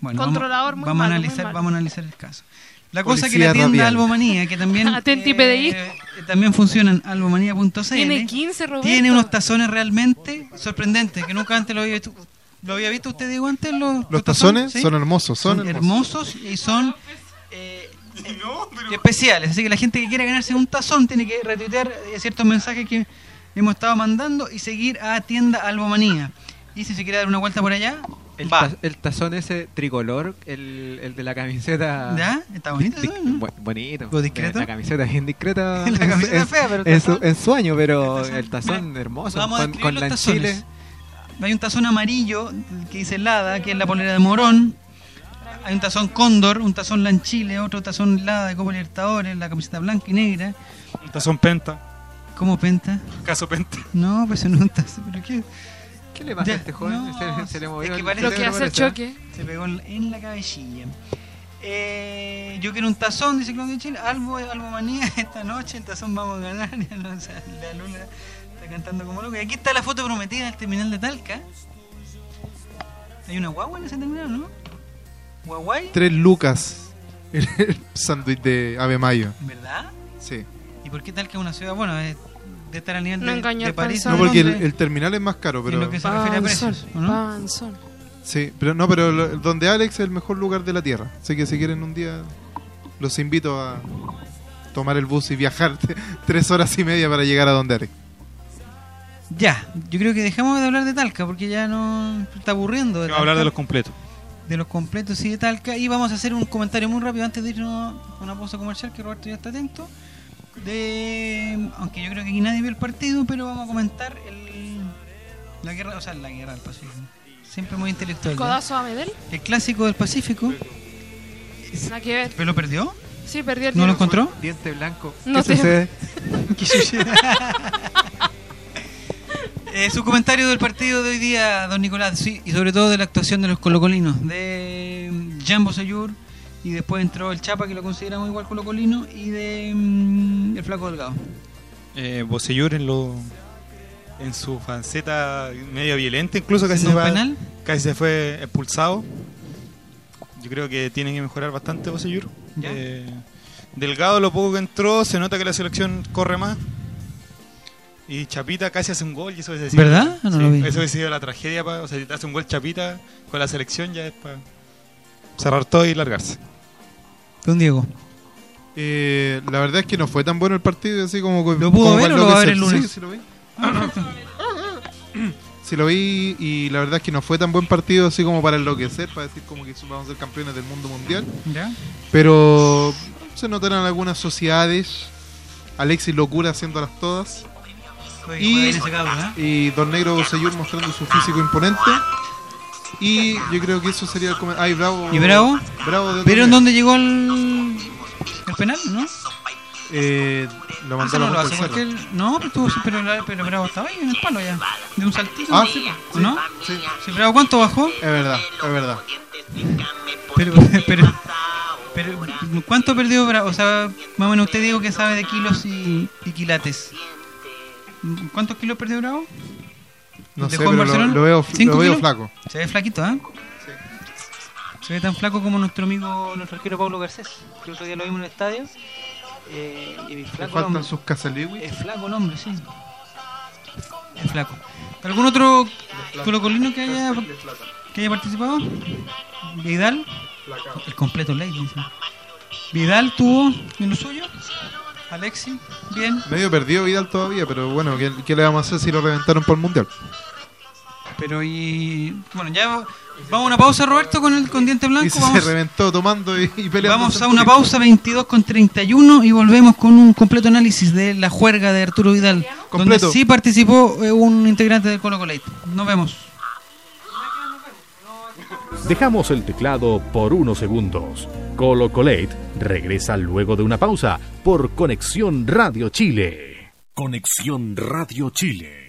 Bueno, Controlador vamos, muy vamos a malo, analizar, malo. vamos a analizar el caso. La cosa que la tienda. Albomanía, que también Atenti, PDI. eh, también funciona en albomanía.cl, Tiene 15, Roberto. tiene unos tazones realmente sorprendentes que nunca antes lo había visto. ¿Lo había visto usted, Diego, antes? Los, Los tazones ¿Sí? son hermosos, son, son hermosos. hermosos y son eh, especiales. Así que la gente que quiera ganarse un tazón tiene que retuitear eh, ciertos mensajes que hemos estado mandando y seguir a tienda Albomanía. Y si se quiere dar una vuelta por allá, El, va. ta- el tazón ese tricolor, el, el de la camiseta. ¿Ya? Está bonito. Bu- bonito. ¿O discreto? La camiseta bien discreta. La en- camiseta en, fea, pero el en su, tazón- en su año, pero el tazón- el tazón mira, hermoso. Vamos a con, describir con los la tazones. Hay un tazón amarillo que dice Lada, que es la polera de Morón. Hay un tazón Cóndor, un tazón Lanchile, otro tazón Lada de Copa Libertadores, la camiseta blanca y negra. Tazón Penta. ¿Cómo penta? Caso Penta. No, pues no es un tazón. ¿Pero qué? ¿Qué le pasa Ya, a este joven? no, se, se le movió es que parece- Lo que hace el choque. Se pegó en la cabecilla. Eh, yo quiero un tazón, dice Claudio Chile. Albo, albo manía esta noche, el tazón vamos a ganar. Ya no, o sea, la luna está cantando como loco. Y aquí está la foto prometida del terminal de Talca. Hay una guagua en ese terminal, ¿no? Guaguay, Tres lucas. El, el sándwich de Ave Mayo. ¿verdad? Sí. ¿Y por qué Talca es una ciudad? Bueno, es de estar al nivel No de, engañó de París. panzón. No, porque el, el terminal es más caro, en pero. lo que se refiere a Panzón, precios, ¿o no? Sí, pero no, pero lo- donde Alex es el mejor lugar de la tierra. Así que si quieren un día, los invito a tomar el bus y viajar tres horas y media para llegar a donde Alex. Ya, yo creo que dejamos de hablar de Talca porque ya no está aburriendo. Vamos a hablar de los completos. de los completos y de Talca. Y vamos a hacer un comentario muy rápido antes de irnos a una pausa comercial, que Roberto ya está atento. De, aunque yo creo que aquí nadie vio el partido, pero vamos a comentar el, la guerra, o sea, la guerra del Pacífico. Siempre muy intelectual. ¿ya? Codazo a Medel. El clásico del Pacífico. Nada que ver. ¿Pero lo perdió? Sí, perdió el ¿No lo encontró? Diente blanco. No ¿Qué sucede? ¿Qué sucede? Eh, su comentario del partido de hoy día, don Nicolás, sí, y sobre todo de la actuación de los colocolinos, de Jan Bosellur, y después entró el Chapa, que lo consideramos igual colocolino, y de mm, el Flaco Delgado. Eh, Bocellur en lo en su faceta medio violenta, incluso casi ¿Siendo se, va- casi se fue expulsado. Yo creo que tienen que mejorar bastante Bocellur. Eh, Delgado, lo poco que entró, se nota que la selección corre más. Y Chapita casi hace un gol y eso hubiese sido- ¿Verdad? No sí, lo vi. Eso hubiese sido la tragedia. pa- o sea, si te hace un gol Chapita con la selección ya es para cerrar todo y largarse. Don Diego. Eh, la verdad es que no fue tan bueno el partido, así como. ¿Lo pudo como ver o lo va a ver el lunes? Sí, sí lo vi. Sí lo vi y la verdad es que no fue tan buen partido así como para enloquecer, para decir como que vamos a ser campeones del mundo mundial. ¿Ya? Pero se notaron algunas sociedades. Alexis Locura haciéndolas todas. Y- ¿eh? Y Don Negro Bocellur mostrando su físico imponente. Y yo creo que eso sería el comentario. Ay, bravo. ¿Y Bravo? Bravo de ¿Pero en dónde llegó el, el penal, no? Eh, lo mandaron no lo cualquier... No, pero, estuvo, pero, pero Bravo estaba ahí en el palo ya. De un saltito. Ah, ¿no? sí, ¿O sí, ¿No? sí. Sí, Bravo, ¿cuánto bajó? Es verdad, es verdad. Pero, pero, pero, ¿cuánto perdió Bravo? O sea, más o menos usted digo que sabe de kilos y, y quilates. ¿Cuántos kilos perdió Bravo? No ¿Dejó sé, pero lo, veo, flaco. Se ve flaquito, ¿eh? Se ve tan flaco como nuestro amigo, nuestro arquero Pablo Garcés, que otro día lo vimos en el estadio. Eh, y flaco faltan hombre. sus casaliwis. Es flaco el hombre, sí. Es flaco. ¿Algún otro colocolino que haya, que haya participado? Vidal. El completo ley, dice. Vidal tuvo en lo suyo. Alexi, bien. Medio perdido Vidal todavía, pero bueno, ¿qué, qué le vamos a hacer si lo reventaron por el mundial? Pero y. Bueno, ya vamos a una pausa, Roberto, con el con diente Y blanco. Vamos, se reventó tomando y, y peleando. vamos a una pausa 22 con 31 y volvemos con un completo análisis de la juerga de Arturo Vidal. Completo. Donde sí participó eh, un integrante del Colo Colate. Nos vemos. Dejamos el teclado por unos segundos. Colo Colate regresa luego de una pausa por Conexión Radio Chile. Conexión Radio Chile.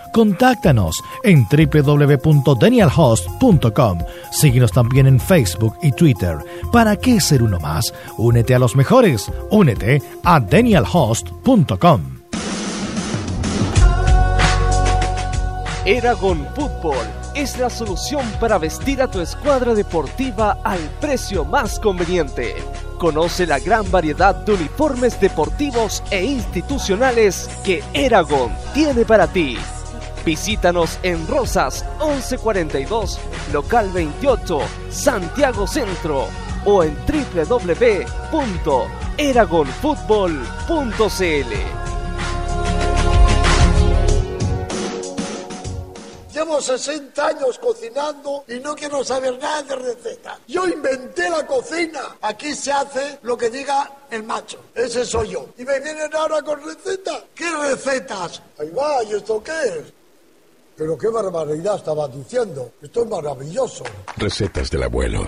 Contáctanos en www.danielhost.com. Síguenos también en Facebook y Twitter. ¿Para qué ser uno más? Únete a los mejores. Únete a danielhost.com. Eragon Fútbol es la solución para vestir a tu escuadra deportiva al precio más conveniente. Conoce la gran variedad de uniformes deportivos e institucionales que Eragon tiene para ti. Visítanos en Rosas 1142, local 28, Santiago Centro o en www.eragonfutbol.cl. Llevo 60 años cocinando y no quiero saber nada de recetas. Yo inventé la cocina. Aquí se hace lo que diga el macho. Ese soy yo. Y me vienen ahora con recetas. ¿Qué recetas? Ahí va, ¿y esto qué es? Pero qué barbaridad estaba diciendo. Esto es maravilloso. Recetas del abuelo.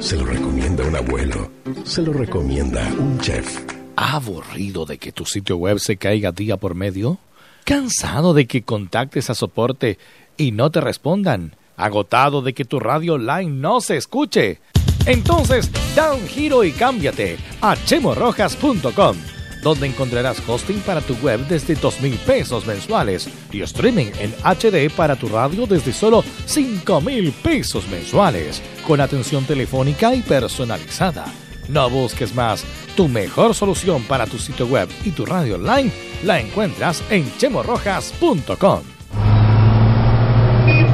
Se lo recomienda un abuelo. Se lo recomienda un chef. ¿Aburrido de que tu sitio web se caiga día por medio? ¿Cansado de que contactes a soporte y no te respondan? ¿Agotado de que tu radio online no se escuche? Entonces, da un giro y cámbiate a chemorrojas.com, donde encontrarás hosting para tu web desde dos mil pesos mensuales y streaming en HD para tu radio desde solo cinco mil pesos mensuales, con atención telefónica y personalizada. No busques más. Tu mejor solución para tu sitio web y tu radio online la encuentras en chemorrojas.com.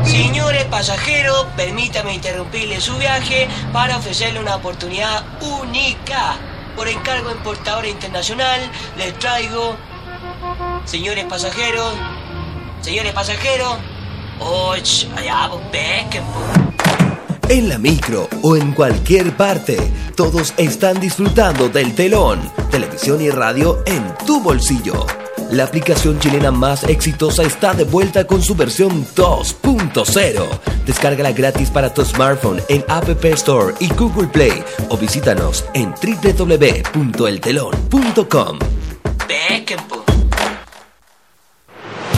Señores pasajeros, permítame interrumpirle su viaje para ofrecerle una oportunidad única. Por encargo importadora internacional, les traigo, señores pasajeros, señores pasajeros, och, allá, pues. en la micro o en cualquier parte. Todos están disfrutando del telón, televisión y radio en tu bolsillo. La aplicación chilena más exitosa está de vuelta con su versión 2.0. Descárgala gratis para tu smartphone en App Store y Google Play o visítanos en www.eltelon.com.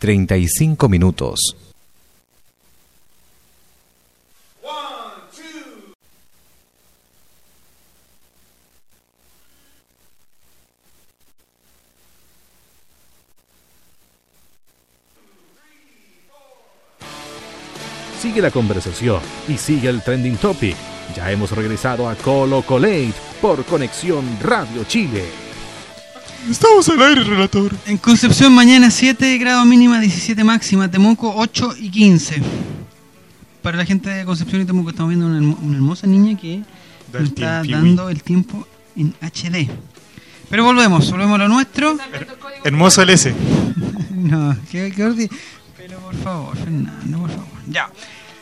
35 minutos. Sigue la conversación y sigue el trending topic. Ya hemos regresado a Colo Colate por Conexión Radio Chile. Estamos al aire, relator. En Concepción mañana 7 grados mínima, 17 máxima, Temuco 8 y 15. Para la gente de Concepción y Temuco estamos viendo una, hermo- una hermosa niña que Da nos está dando el tiempo en HD. Pero volvemos, volvemos a lo nuestro. Hermoso el S. No, qué, qué Pero por favor, Fernando, por favor. Ya.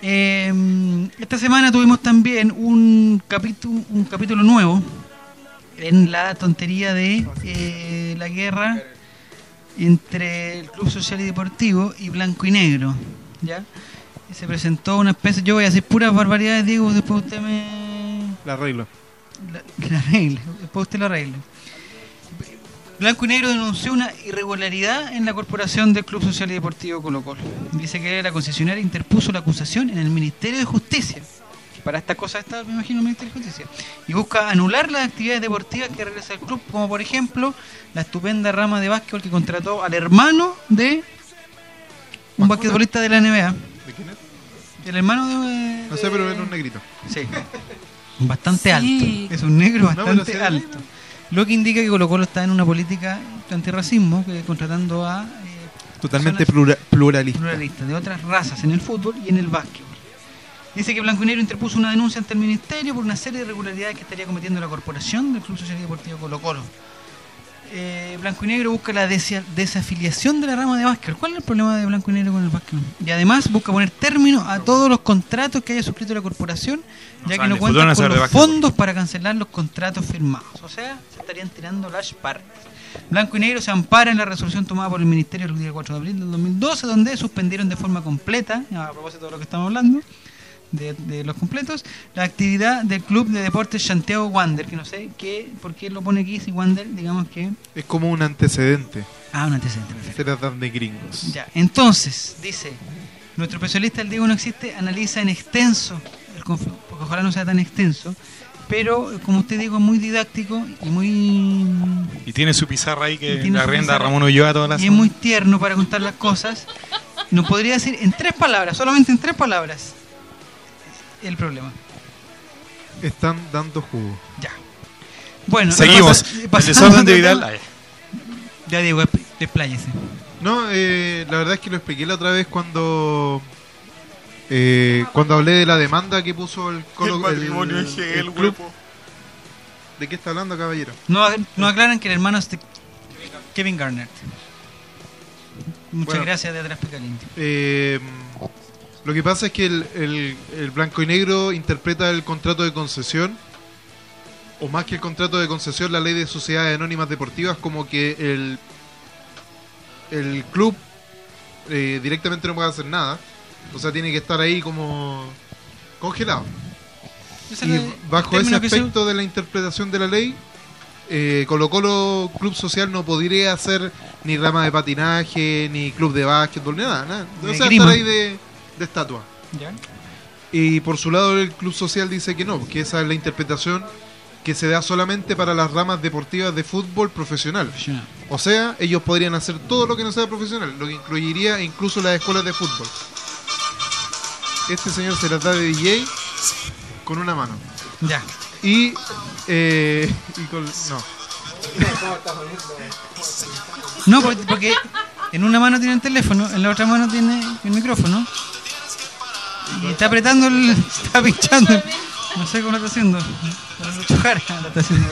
Eh, esta semana tuvimos también un capítulo, un capítulo nuevo en la tontería de eh, la guerra entre el Club Social y Deportivo y Blanco y Negro. ¿Ya? Y se presentó una especie. Yo voy a decir puras barbaridades, Diego, después usted me. La arreglo. La, la arregle, después usted la arregle. Blanco y Negro denunció una irregularidad en la corporación del Club Social y Deportivo Colo Colo. Dice que la concesionaria interpuso la acusación en el Ministerio de Justicia. Que para estas cosas está, me imagino, el Ministerio de Justicia. Y busca anular las actividades deportivas que realiza el club, como por ejemplo la estupenda rama de básquetbol que contrató al hermano de un basquetbolista de la NBA. ¿De quién es? El hermano de... No sé, pero era un negrito. Sí. Bastante Sí. alto. Es un negro bastante alto. Lo que indica que Colo Colo está en una política antirracismo, que contratando a eh, Totalmente plura- pluralista. pluralistas de otras razas en el fútbol y en el básquetbol. Dice que Blanco y Negro interpuso una denuncia ante el Ministerio por una serie de irregularidades que estaría cometiendo la corporación del Club Social y Deportivo Colo Colo. Eh, Blanco y Negro busca la desafiliación de la rama de básquet. ¿Cuál es el problema de Blanco y Negro con el básquet? Y además busca poner término a todos los contratos que haya suscrito la corporación, ya que no cuentan con los básquetbol. fondos para cancelar los contratos firmados. O sea, se estarían tirando las partes. Blanco y Negro se ampara en la resolución tomada por el Ministerio el día 4 de abril del 2012, donde suspendieron de forma completa, a propósito de lo que estamos hablando, de, de los completos, la actividad del Club de Deportes Santiago Wander, que no sé qué, por qué lo pone aquí si Wander, digamos que... Es como un antecedente. Ah, un antecedente, perfecto. Se las dan de gringos. Ya, entonces, dice, nuestro especialista, el Diego no existe, analiza en extenso, el conflicto, porque ojalá no sea tan extenso, pero como usted digo, es muy didáctico y muy... Y tiene su pizarra ahí que la arrenda pizarra, Ramón Ulloa todas las Y es muy tierno para contar las cosas. Nos podría decir en tres palabras, solamente en tres palabras, el problema. Están dando jugo. Ya. Bueno, Seguimos. pasa- El pasando desorden de Vidal. Ya digo, desp- despláyese. No, eh, la verdad es que lo expliqué la otra vez cuando eh, cuando hablé de la demanda que puso el, Colo- El matrimonio es que el club. ¿De qué está hablando, caballero? No, no aclaran que el hermano es de Kevin Garnett. Muchas Bueno. gracias de atrás Picalini. Eh, lo que pasa es que el, el- el blanco y negro interpreta el contrato de concesión, o más que el contrato de concesión, la ley de sociedades anónimas deportivas, como que el, el club eh, directamente no puede hacer nada. O sea, tiene que estar ahí como congelado. Y bajo ese se- aspecto de la interpretación de la ley, eh, Colo Colo Club Social no podría hacer ni rama de patinaje, ni club de básquetbol, ni nada. nada. O sea, estar ahí de, de estatua. ¿Ya? Y por su lado el Club Social dice que no, que esa es la interpretación que se da solamente para las ramas deportivas de fútbol profesional. O sea, ellos podrían hacer todo lo que no sea profesional, lo que incluiría incluso las escuelas de fútbol. Este señor se las da de DJ Con una mano. Ya. Y, eh, y con. No. No, porque en una mano tiene el teléfono, en la otra mano tiene el micrófono. Está apretando, el, está pinchando. No sé cómo lo está haciendo. Lucho Jara lo está haciendo.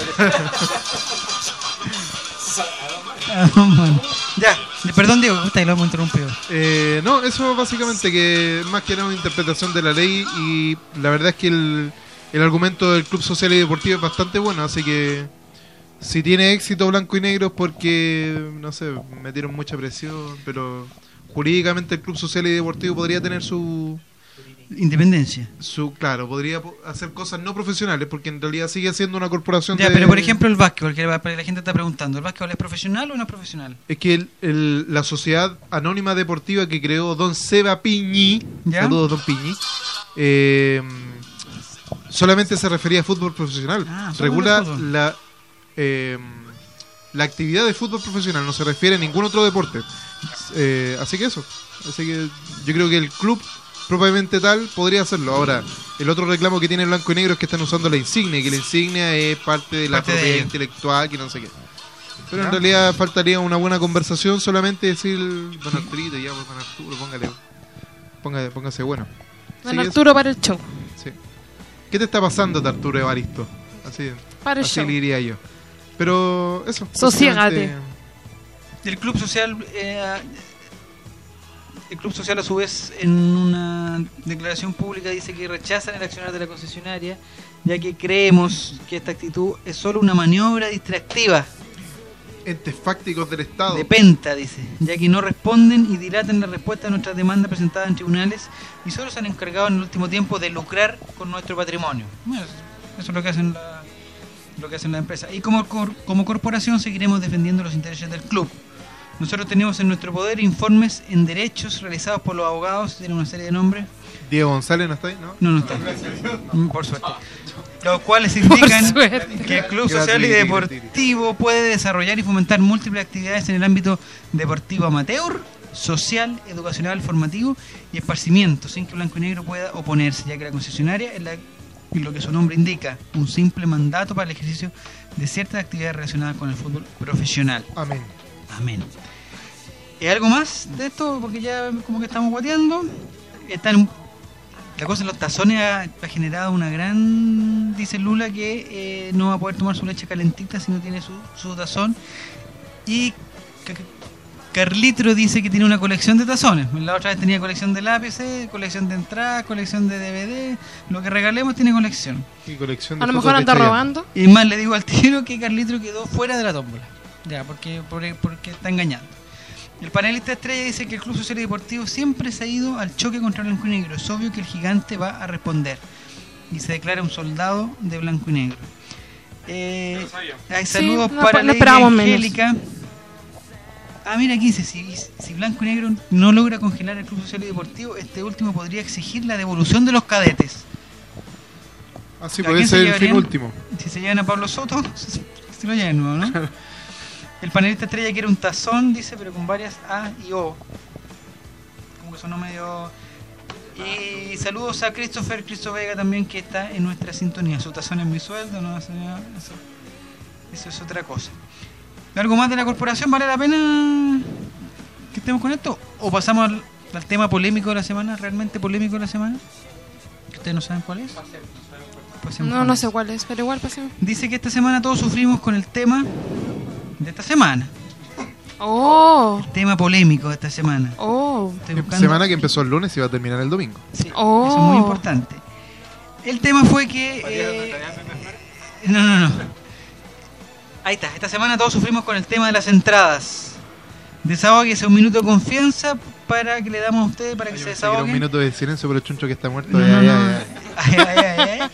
Ah, bueno. Ya, perdón Diego, puta, lo hemos interrumpido. Eh, no, eso básicamente que más que nada una interpretación de la ley y la verdad es que el, el argumento del Club Social y Deportivo es bastante bueno, así que si tiene éxito Blanco y Negro es porque, no sé, metieron mucha presión, pero jurídicamente el Club Social y Deportivo podría tener su... Independencia. Su, claro, podría po- hacer cosas no profesionales porque en realidad sigue siendo una corporación Ya, de... pero por ejemplo el básquetbol, que la la gente está preguntando, ¿el básquetbol es profesional o no es profesional? Es que el- el- la sociedad anónima deportiva que creó Don Seba Piñi, ¿Ya? saludos Don Piñi, eh, solamente se refería a fútbol profesional. Ah, Regula fútbol. la, eh, la actividad de fútbol profesional, no se refiere a ningún otro deporte. Eh, así que eso. Así que yo creo que el club propiamente tal podría hacerlo. Ahora, el otro reclamo que tiene Blanco y Negro es que están usando la insignia, y que la insignia es parte de la Parte propiedad intelectual, que no sé qué. Pero en realidad faltaría una buena conversación, solamente decir, don Arturito, ya, pues, don Arturo, póngale, póngale, póngase bueno. Don Arturo para el show. sí. ¿Qué te está pasando, Arturo Evaristo? Así, Para el así show. le diría yo. Pero eso. Sosiégate. básicamente, El club social, eh, el club social a su vez en una declaración pública dice que rechazan el accionar de la concesionaria, ya que creemos que esta actitud es solo una maniobra distractiva Entes fácticos del Estado. de penta, dice, ya que no responden y dilatan la respuesta a nuestras demandas presentadas en tribunales y solo se han encargado en el último tiempo de lucrar con nuestro patrimonio. Bueno, eso es lo que hacen la, lo que hacen las empresas. Y como, como corporación seguiremos defendiendo los intereses del club. Nosotros tenemos en nuestro poder informes en derechos realizados por los abogados, tiene una serie de nombres, Diego González no está ahí, ¿no? no, no está. Mm, Por suerte. Los cuales indican que el Club Social y Deportivo puede desarrollar y fomentar múltiples actividades en el ámbito deportivo amateur, social, educacional, formativo y esparcimiento, sin que Blanco y Negro pueda oponerse, ya que la concesionaria es la- y lo que su nombre indica, un simple mandato para el ejercicio de ciertas actividades relacionadas con el fútbol profesional. Amén. Amén. ¿Y algo más de esto? Porque ya como que estamos guateando. Están, la cosa en los tazones ha, ha generado una gran... Dice Lula que eh, no va a poder tomar su leche calentita si no tiene su, su tazón. Y Ca- Ca- Carlitro dice que tiene una colección de tazones. La otra vez tenía colección de lápices, colección de entradas, colección de DVD. Lo que regalemos tiene colección. Y colección de A lo mejor anda robando. Y más le digo al tiro que Carlitro quedó fuera de la tómbola. Ya, porque, porque, porque está engañando. El panelista estrella dice que el Club Social y Deportivo siempre se ha ido al choque contra Blanco y Negro. Es obvio que el gigante va a responder. Y se declara un soldado de Blanco y Negro. Eh, hay Sí, saludos no, para menos. Angélica. Ah, mira aquí dice, si, si Blanco y Negro no logra congelar el Club Social y Deportivo, este último podría exigir la devolución de los cadetes. Así ¿A puede se ser el fin último. Si se llevan a Pablo Soto, se se lo llevan, ¿no? El panelista estrella quiere un tazón, dice, pero con varias A y O. Como que sonó medio... Y saludos a Christopher Cristo Vega también, que está en nuestra sintonía. Su tazón es mi sueldo, no eso, eso, es otra cosa. ¿Algo más de la corporación? ¿Vale la pena que estemos con esto? ¿O pasamos al, al tema polémico de la semana? ¿Realmente polémico de la semana? ¿Que ustedes no saben cuál es? Pasemos No, no sé cuál es, pero igual pasemos. Dice que esta semana todos sufrimos con el tema de esta semana. Oh, Tema polémico de esta semana. oh, Semana que empezó el lunes y va a terminar el domingo. Sí, oh. Eso es muy importante. El tema fue que... eh, no, no, no. Ahí está. Esta semana todos sufrimos con el tema de las entradas. Desahóguese un minuto de confianza para que le damos a ustedes para que se Pensé que un desahoguen. minuto de silencio por el chuncho que está muerto. Ay, ay, ay.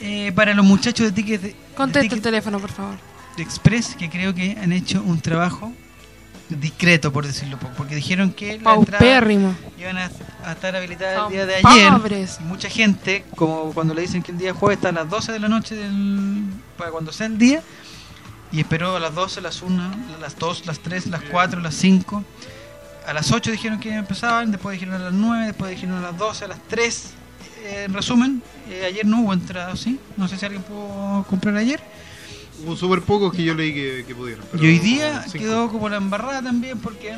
Eh, para los muchachos de Ticket, de Contesta el Ticket teléfono, por favor. Express, que creo que han hecho un trabajo discreto, por decirlo poco, porque dijeron que la entrada iban a, a estar habilitadas el día de ayer. pobres. Y mucha gente, como cuando le dicen que el día jueves está a las 12 de la noche del, para cuando sea el día, y esperó a las 12, las 1, las 2, las 3, las 4, las 5. A las 8 dijeron que empezaban, después dijeron a las 9, después dijeron a las 12, a las 3. eh, en resumen, eh, ayer no hubo entrada, ¿sí? No sé si alguien pudo comprar ayer. Hubo súper pocos que yo leí que, que pudieron. pero Y hoy día cinco. quedó como la embarrada también porque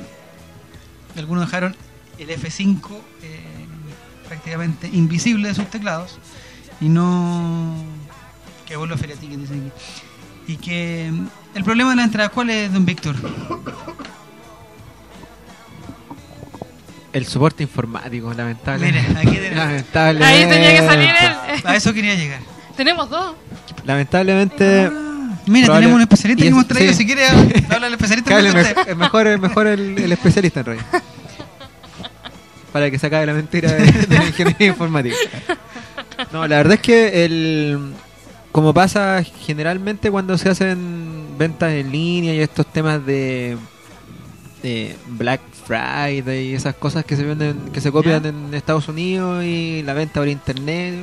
algunos dejaron el F5 eh, prácticamente invisible de sus teclados y no que vuelva a Feria Ticket dice aquí. Y que mm, el problema de la entrada, ¿cuál es, don Víctor? El soporte informático, lamentable. Mire, aquí tenemos. Lamentablemente. Ahí tenía que salir él. A eso quería llegar. Tenemos dos. Lamentablemente. Mira, probable- tenemos un especialista que hemos traído. sí. Si quiere, habla el especialista. Mejor, usted. es mejor, es mejor el, el especialista en realidad. Para que se acabe la mentira de, de la ingeniería informática. No, la verdad es que el como pasa generalmente cuando se hacen ventas en línea y estos temas de, de Black Friday y esas cosas que se venden, que se copian en Estados Unidos y la venta por internet.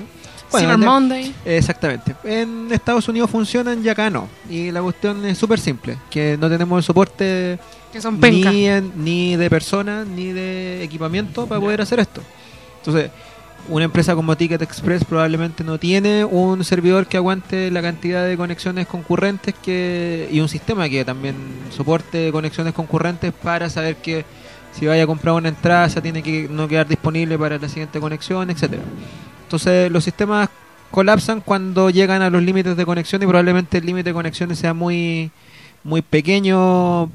Cyber en- Monday. Exactamente. En Estados Unidos funcionan y acá no. Y la cuestión es súper simple, que no tenemos el soporte Que son pencas. ni, en- ni de personas ni de equipamiento para poder hacer esto. Entonces, una empresa como Ticket Express probablemente no tiene un servidor que aguante la cantidad de conexiones concurrentes que y un sistema que también soporte conexiones concurrentes para saber que si vaya a comprar una entrada esa tiene que no quedar disponible para la siguiente conexión, etcétera. Entonces, los sistemas colapsan cuando llegan a los límites de conexión y probablemente el límite de conexiones sea muy muy pequeño.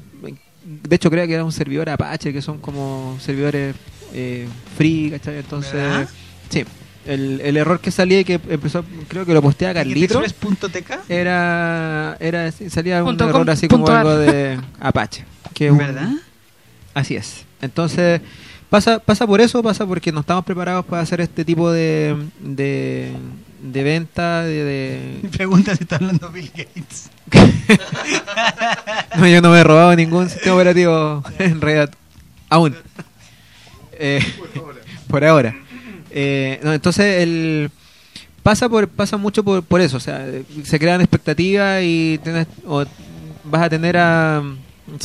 De hecho, creo que era un servidor Apache, que son como servidores eh, free, ¿cachai? Entonces, ¿Verdad? sí. El, el error que salía y que empezó, creo que lo postea Carlito, era, era salía un com, error así como ar. algo de Apache. Que un- ¿Verdad? Así es. Entonces, pasa, pasa por eso, pasa porque no estamos preparados para hacer este tipo de, de, de venta, de, de- Pregunta si está hablando Bill Gates. No, yo no me he robado ningún sistema operativo en realidad. Aún. Eh, por ahora. Eh, no, entonces el pasa por pasa mucho por, por eso, o sea, se crean expectativas y tienes, o vas a tener a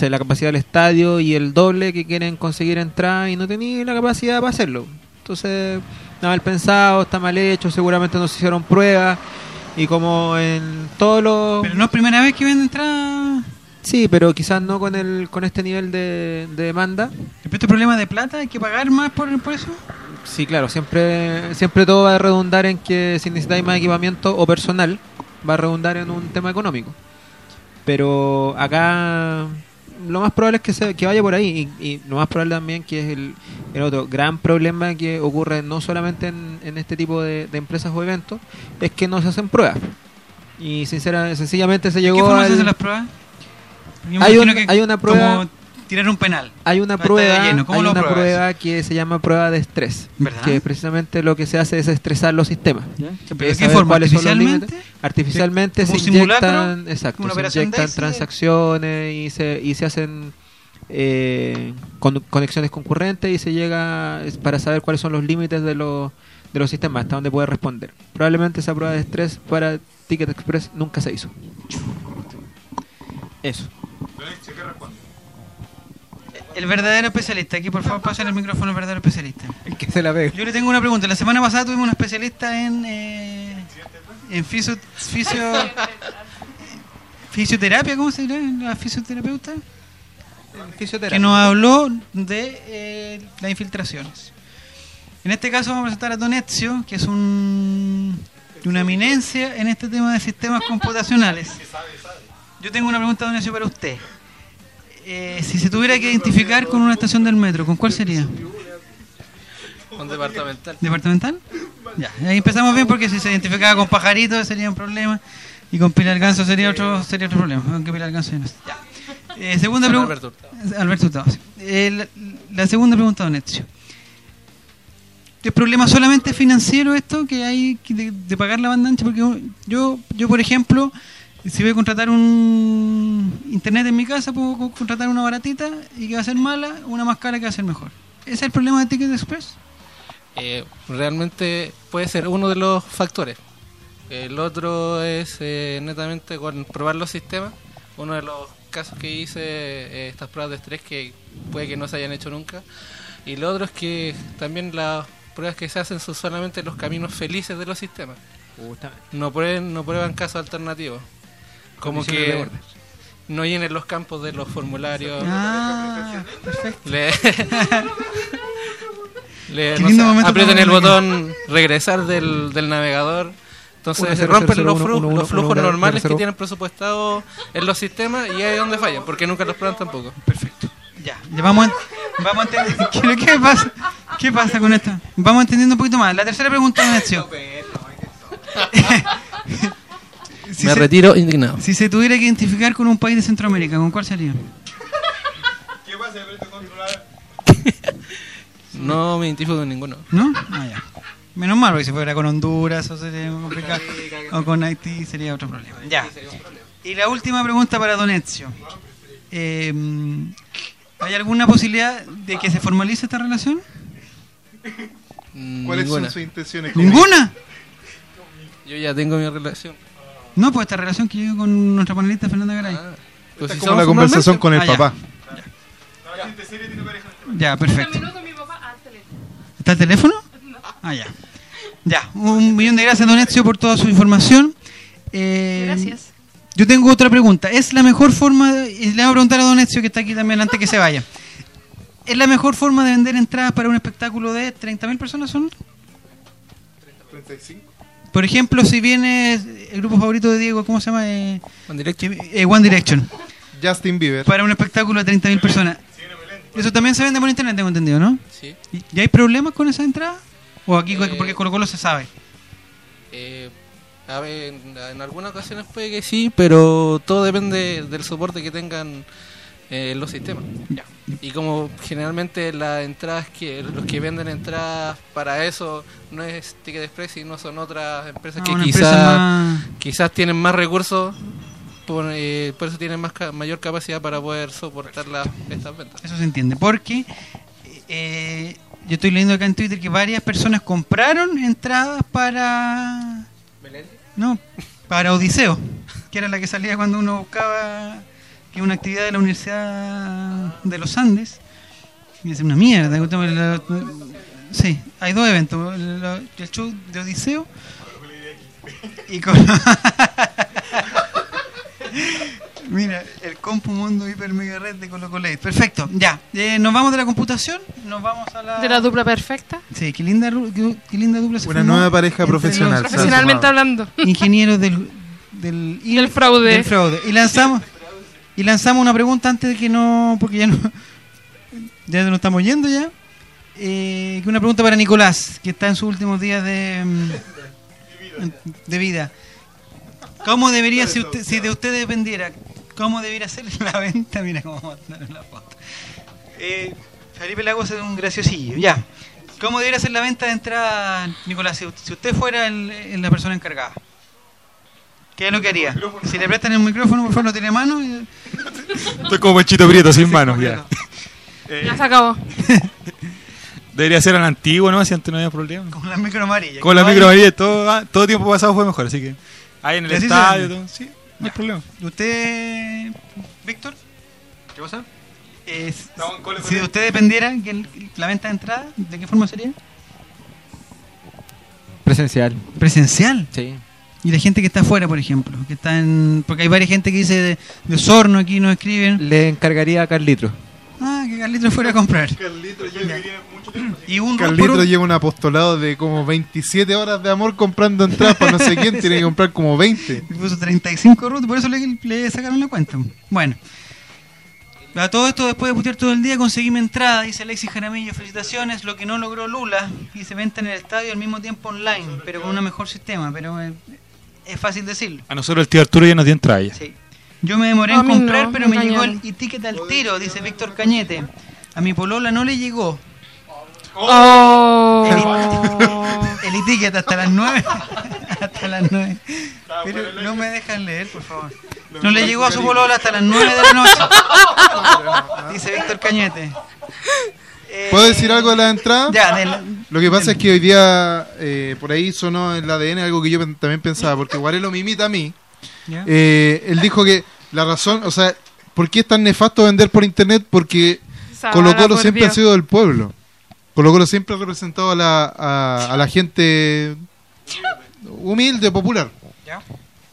la capacidad del estadio y el doble que quieren conseguir entrar y no tenéis la capacidad para hacerlo. Entonces, está mal pensado, está mal hecho, seguramente no se hicieron pruebas y como en todos los Pero no es primera vez que venden entrada. Sí, pero quizás no con el con este nivel de, de demanda. ¿Pero este problema de plata? ¿Hay que pagar más por, por eso? Sí, claro, siempre siempre todo va a redundar en que si necesitáis más equipamiento o personal, va a redundar en un tema económico. Pero acá lo más probable es que, se, que vaya por ahí y, y lo más probable también que es el, el otro gran problema que ocurre no solamente en, en este tipo de, de empresas o eventos, es que no se hacen pruebas. Y sincera, sencillamente se ¿De llegó qué forma se al- hacen las pruebas? Hay un- que hay una prueba- tirar un penal. Hay una prueba, lleno. ¿Cómo hay lo una prueba que se llama prueba de estrés, ¿Verdad? que precisamente lo que se hace es estresar los sistemas. ¿Pero Es de qué forma? cuáles son los ¿Artificialmente? límites. Artificialmente ¿Como se inyectan, exacto, ¿Como una se inyectan transacciones y se y se hacen eh, con- conexiones concurrentes y se llega para saber cuáles son los límites de los de los sistemas hasta dónde puede responder. Probablemente esa prueba de estrés para Ticket Express nunca se hizo. Eso. El verdadero especialista. Aquí, por favor, pasen el micrófono al verdadero especialista. El que se la ve. Yo le tengo una pregunta. La semana pasada tuvimos una especialista en, eh, en fisio, fisio, fisioterapia, ¿cómo se dirá? ¿La fisioterapeuta? Que nos habló de eh, las infiltraciones. En este caso vamos a presentar a Don Ezio, que es un, una eminencia en este tema de sistemas computacionales. Yo tengo una pregunta, Don Ezio, para usted. Eh, si se tuviera que identificar con una estación del metro, ¿con cuál sería? Un departamental. ¿Departamental? Ya, ahí empezamos bien porque si se identificaba con pajaritos sería un problema y con Pilar Ganso sería otro sería otro problema, aunque Pilar Ganso ya no está. Ya. Eh, segunda Con pregunta. Alberto Hurtado. Alberto Hurtado, sí. Eh, la, la segunda pregunta, Don Ezio. ¿Es problema solamente financiero esto que hay de, de pagar la banda ancha? Porque yo, yo, por ejemplo, si voy a contratar un internet en mi casa, puedo co- contratar una baratita y que va a ser mala, una más cara que va a ser mejor. ¿Ese es el problema de Ticket Express? Eh, realmente puede ser uno de los factores. El otro es eh, netamente con probar los sistemas. Uno de los casos que hice, eh, estas pruebas de estrés que puede que no se hayan hecho nunca. Y lo otro es que también la pruebas que se hacen son solamente los caminos felices de los sistemas. No prueben, no prueban casos alternativos. Como que no llenen los campos de los formularios. Ah, perfecto. Le, le- no sé, aprieten el botón regresar del, del navegador. Entonces se rompen los, flujos normales que tienen presupuestados en los sistemas y ahí es donde fallan, porque nunca los prueban tampoco. Ya, ya vamos, a- vamos a entender. ¿Qué, qué pasa? ¿Qué pasa con esto? Vamos entendiendo un poquito más. La tercera pregunta, don Ezio. Si Me se- retiro indignado. Si se tuviera que identificar con un país de Centroamérica, ¿con cuál sería? No me identifico con ninguno. ¿No? Ah, ya. Menos mal, porque si fuera con Honduras o sería complicado. O con Haití sería otro problema. Ya. Y la última pregunta para Don Ezio. Eh, ¿Hay alguna posibilidad de que se formalice esta relación? ¿Cuáles Ninguna. son sus intenciones? conmigo? ¿Ninguna? Yo ya tengo mi relación. No, pues esta relación que yo con nuestra panelista Fernanda Garay. Pues Esta si es como la conversación con el Ah, ya. papá. Ya, perfecto. ¿Está el teléfono? Ah, ya. Ya, un millón de gracias, Don Ezio, por toda su información. Eh, Gracias. Yo tengo otra pregunta. ¿Es la mejor forma, de- y le voy a preguntar a Don Ezio, que está aquí también antes que se vaya, ¿es la mejor forma de vender entradas para un espectáculo de 30.000 personas? son? 35. Por ejemplo, si viene el grupo favorito de Diego, ¿cómo se llama? Eh, One Direction. eh, One Direction. Justin Bieber. Para un espectáculo de 30.000 personas. Eso también se vende por internet, tengo entendido, ¿no? Sí. ¿Y, y hay problemas con esa entrada? ¿O aquí, porque Colo Colo se sabe? Eh, a ver, en, en algunas ocasiones puede que sí, pero todo depende del soporte que tengan eh, los sistemas. Y como generalmente las entradas que los que venden entradas para eso no es Ticket Express y no son otras empresas Ah, que quizás empresa más- quizás tienen más recursos, por, eh, por eso tienen más ca- mayor capacidad para poder soportar las, estas ventas. Eso se entiende. Porque eh, yo estoy leyendo acá en Twitter que varias personas compraron entradas para. No, para Odiseo, que era la que salía cuando uno buscaba que una actividad de la Universidad de los Andes. Y es una mierda. Sí, hay dos eventos: el, el show de Odiseo y con. Mira, el compu mundo hiper mega red de Colo Colate. Perfecto, ya. Eh, nos vamos de la computación, nos vamos a la. De la dupla perfecta. Sí, qué linda, qué, qué linda dupla se Una nueva pareja profesional, Profesionalmente hablando. Ingenieros del. Del, y- Del fraude. del fraude. Y lanzamos. Y lanzamos una pregunta antes de que no. Porque ya no. Ya nos estamos yendo ya. Eh, una pregunta para Nicolás, que está en sus últimos días de. mm, de vida. ¿Cómo debería, si, usted, si de usted dependiera, cómo debería ser la venta? Mira cómo mandaron la foto. Eh, Felipe Lagos es un graciosillo, ya. ¿Cómo debería ser la venta de entrada, Nicolás? Si, usted fuera el- la persona encargada, ¿qué es lo que haría? Si le prestan el micrófono, por favor, no tiene mano. y- Estoy como Panchito Prieto, sin manos ya. Ya se acabó. Debería ser al antiguo, ¿no? Si antes no había problema. Con la micro amarilla. Con la Que micro amarilla, todo, ah, todo tiempo pasado fue mejor, así que. Ahí en el estadio, todo, sí, no hay problema. ¿Usted, Víctor? ¿Qué pasa? Eh, si de usted dependiera que el- la venta de entrada, ¿de qué forma sería? Presencial. ¿Presencial? Sí. Y la gente que está afuera, por ejemplo, que está en... Porque hay varias gente que dice de, de Osorno aquí, nos escriben. Le encargaría a Carlitro. Ah, que Carlitos fuera a comprar. Y un Carlitro por un- lleva un apostolado de como 27 horas de amor comprando entradas para no sé quién, tiene que comprar como 20. Y puso 35 rutas, por eso le, le sacaron la cuenta. Bueno. A todo esto, después de putear todo el día, conseguí mi entrada, dice Alexis Jaramillo. Felicitaciones, lo que no logró Lula. Y se venta en el estadio al mismo tiempo online, pero con un mejor sistema. Pero eh, es fácil decirlo. A nosotros el tío Arturo ya nos dio entrada ya. Sí. Yo me demoré en comprar, no, pero me me llegó el e-ticket al tiro, dice Víctor Cañete. A mi polola no le llegó. Oh. El e-ticket hasta las 9. hasta las 9. Pero no me dejan leer, por favor. No le llegó a su polola hasta las 9 de la noche. Dice Víctor Cañete. ¿Puedo decir algo de la entrada? Ya, Lo que pasa es que hoy día eh, por ahí sonó en el ADN algo que yo también pensaba, porque Guarelo me imita a mí. Eh, él dijo que la razón, o sea, ¿por qué es tan nefasto vender por internet? Porque Colo Colo siempre Dios. ha sido del pueblo. Colo Colo siempre ha representado a la, a, a la gente humilde, popular.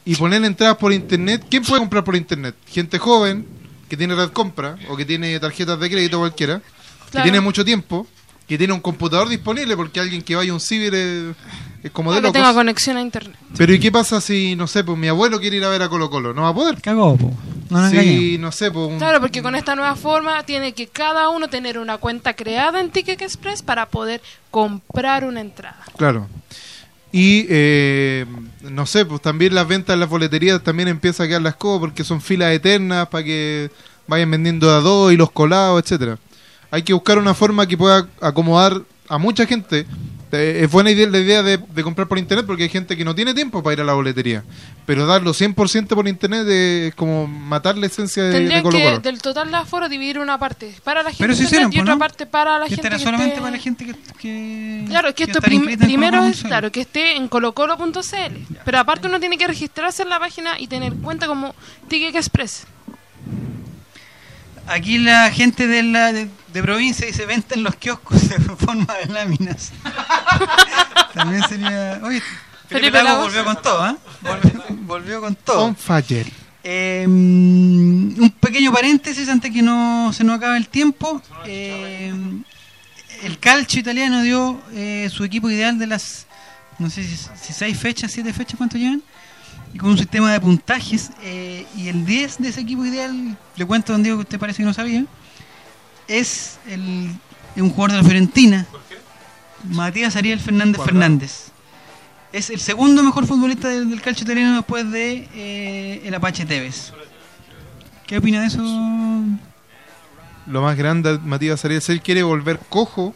Y poner entradas por internet. ¿Quién puede comprar por internet? Gente joven, que tiene red compra, o que tiene tarjetas de crédito cualquiera, que tiene mucho tiempo, que tiene un computador disponible, porque alguien que vaya a un ciber es, es como de que locos. tenga conexión a internet. Pero ¿y qué pasa si, no sé, pues mi abuelo quiere ir a ver a Colo Colo? ¿No va a poder? Cagó, po. No Sí, no sé, pues... un- Claro, porque con esta nueva forma tiene que cada uno tener una cuenta creada en Ticket Express para poder comprar una entrada. Claro. Y, eh, no sé, pues también las ventas en las boleterías también empieza a quedar las cosas porque son filas eternas para que vayan vendiendo a dos y los colados, etcétera. Hay que buscar una forma que pueda acomodar a mucha gente. Eh, es buena idea la idea de, de comprar por internet porque hay gente que no tiene tiempo para ir a la boletería. Pero darlo 100% por internet es como matar la esencia de, de Colo que Colo. del total de aforo dividir una parte para la gente Pero de hicieron, y otra ¿no? parte para la Que gente era que solamente esté- para la gente que... que Claro, es que que esto prim- primero es, claro, que esté en colocolo.cl. Pero aparte uno tiene que registrarse en la página y tener cuenta como Ticket Express. Aquí la gente de, la, de, de provincia dice venta en los kioscos de forma de láminas. También sería... Oye, Felipe Felipe Lagos. volvió con todo, ¿ah? Volvió, volvió con todo. On fire. Eh, mm, un pequeño paréntesis antes que no se nos acabe el tiempo. Eh, el calcio italiano dio eh, su equipo ideal de las, no sé si, si seis fechas, siete fechas, ¿cuánto llevan? Y con un sistema de puntajes. eh, y el 10 de ese equipo ideal, le cuento a don Diego que usted parece que no sabía, es, el, es un jugador de la Fiorentina, Matías Ariel Fernández Fernández. Es el segundo mejor futbolista del, del calcio italiano después de eh, el Apache Tevez. ¿Qué opina de eso? Lo más grande, Matías Arias, él quiere volver cojo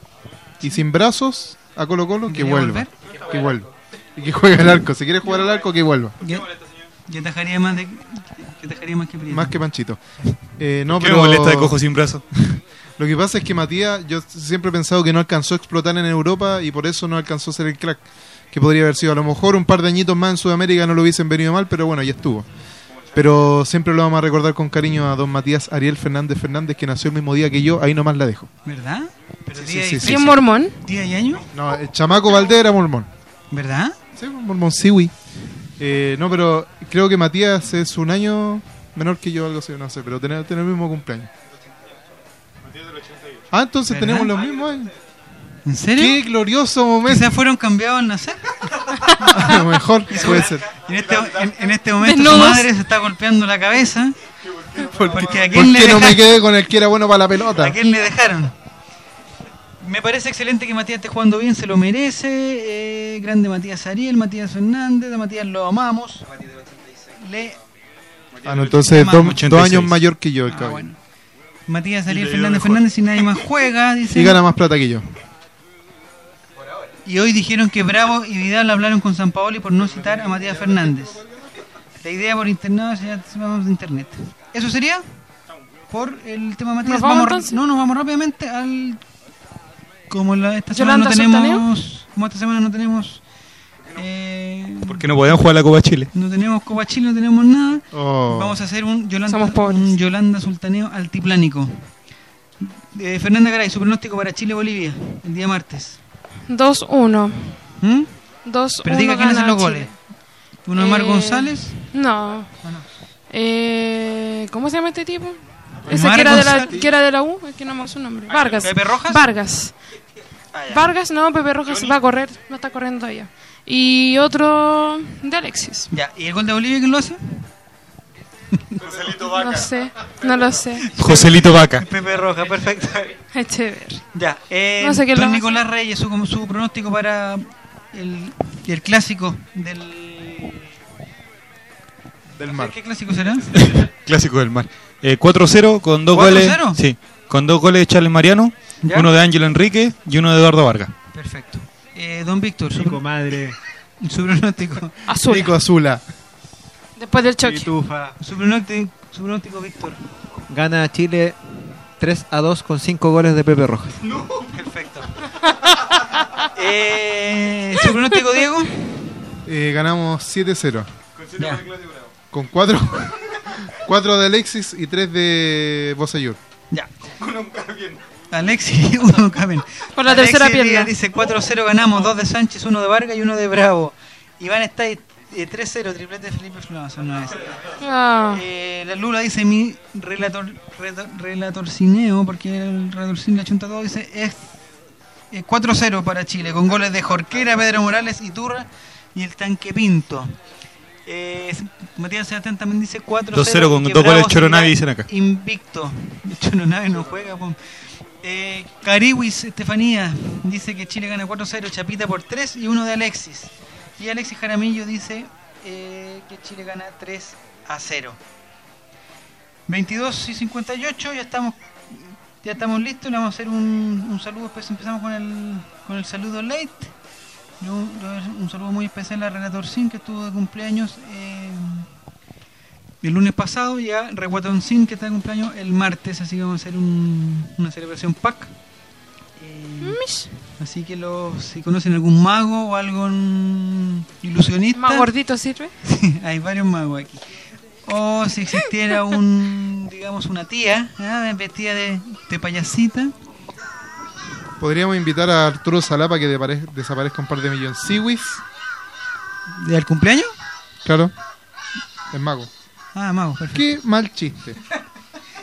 y sin brazos a Colo Colo, que ¿Quiere vuelva. volver? Que vuelva. Y que juegue al arco. Si quiere jugar al arco, que vuelva. Yo, yo tajaría más de, yo más que Prieto. Más que Panchito. Eh, no, ¿Qué pero... molesta de cojo sin brazo? Lo que pasa es que Matías, yo siempre he pensado que no alcanzó a explotar en Europa y por eso no alcanzó a ser el crack que podría haber sido. A lo mejor un par de añitos más en Sudamérica no lo hubiesen venido mal, pero bueno, ya estuvo. Pero siempre lo vamos a recordar con cariño a don Matías Ariel Fernández Fernández, que nació el mismo día que yo, ahí nomás la dejo. ¿Verdad? Pero Sí, día sí, y- sí, ¿Y es sí. mormón? ¿Día y año? No, el chamaco Valdés era mormón. ¿Verdad? Sí, un mormón siwi. Eh, no, pero creo que Matías es un año menor que yo, algo así, no sé, pero tener, tener el mismo cumpleaños. Ah, entonces ¿Verdad? tenemos los mismos años. ¿En serio? Qué glorioso momento. Quizás fueron cambiados al nacer. A lo mejor puede ser. En este, en, en este momento su Desnudos. madre se está golpeando la cabeza. Porque a ¿Por quién, le qué no me quedé con el que era bueno para la pelota? ¿A quién le dejaron? Me parece excelente que Matías esté jugando bien, se lo merece. eh, grande Matías Ariel, Matías Fernández, a Matías lo amamos. Le, Ah, no, entonces dos, 86. dos años mayor que yo el Ah, cabrón. bueno. Matías Ariel Fernández. Fernández y nadie más juega, dice. Y gana más plata que yo. Y hoy dijeron que Bravo y Vidal hablaron con San Paoli por no citar a Matías Fernández. La idea por internet, ya vamos de internet. ¿Eso sería? Por el tema de Matías. ¿Nos vamos no, nos vamos rápidamente al. Como la, esta semana no ¿Yolanda tenemos. Como esta semana no tenemos. Eh, Porque no podían jugar la Copa Chile. no tenemos Copa Chile, no tenemos nada. Oh. Vamos a hacer un Yolanda, un Yolanda Sultaneo altiplánico. Eh, Fernanda Garay, su pronóstico para Chile-Bolivia, el día martes. 2-1. ¿Mm? 2-1. Pero diga quién hace los goles. ¿Uno de Mar Eh, González? No. Ah, no. Eh, ¿Cómo se llama este tipo? ¿El Ese que era, de la, que era de la U, es que no me su nombre. Vargas. ¿Pepe Rojas? Vargas. Ah. Vargas, no, Pepe Rojas va a correr, no está corriendo todavía. Y otro de Alexis. Ya, ¿y el gol de Bolivia quién lo hace? No sé, no lo sé. Joselito Vaca. Pepe Roja, perfecto. Echever. Ya, eh, No sé lo don hace. Nicolás Reyes, su, su pronóstico para el, el clásico del... Del mar. ¿Qué clásico será? Clásico del mar. Eh, 4-0 con dos 4-0? goles. Sí, con dos goles de Charles Mariano, ¿Ya? uno de Ángelo Enrique y uno de Eduardo Vargas. Perfecto. Eh, don Víctor, su, Chico madre, su pronóstico. Azul. Nico Azula. Después del choque. pitufa. Su pronóstico, su pronóstico Víctor. Gana Chile 3 a 2 con 5 goles de Pepe Rojas. Perfecto. eh, su pronóstico Diego. Eh, ganamos 7-0. Ya. Con 4 cuatro de Alexis y 3 de Bosayur. Ya. Alexi, uno Camen. Por la tercera pierna. Dice 4-0 ganamos, dos de Sánchez, uno de Vargas y uno de Bravo. Iván está ahí, eh, 3-0, triplete de Felipe Flamazo, no es. Ah. Eh, la Lula dice mi relator, relator, relatorcineo, porque el relatorcine le achunta todo, dice es eh, 4-0 para Chile, con goles de Jorquera, Pedro Morales, Iturra y el Tanque Pinto. Eh, Matías Sebastián también dice 4-0. 2-0 con dos goles Choronavi, dicen acá. Invicto. Choronavi no juega. po. Eh, Cariwis Estefanía dice que Chile gana 4-0, Chapita por 3 y uno de Alexis. Y Alexis Jaramillo dice eh, que Chile gana 3 a 0. 22 y 58, ya estamos ya estamos listos, le vamos a hacer un, un saludo, pues empezamos con el, con el saludo late. Yo- yo- un saludo muy especial a Relator Sin que estuvo de cumpleaños eh, el lunes pasado, ya Reguatón Sin que está de cumpleaños el martes, así que vamos a hacer un- una celebración pack. Eh, así que los, si conocen algún mago o algún ilusionista, ¿Más gordito sirve? hay varios magos aquí. O si existiera un, digamos, una tía ¿ah? vestida de, de payasita. Podríamos invitar a Arturo Salapa que desaparezca un par de millones. Siwis, ¿Del cumpleaños? claro. Es mago. Ah, mago, perfecto. Qué mal chiste.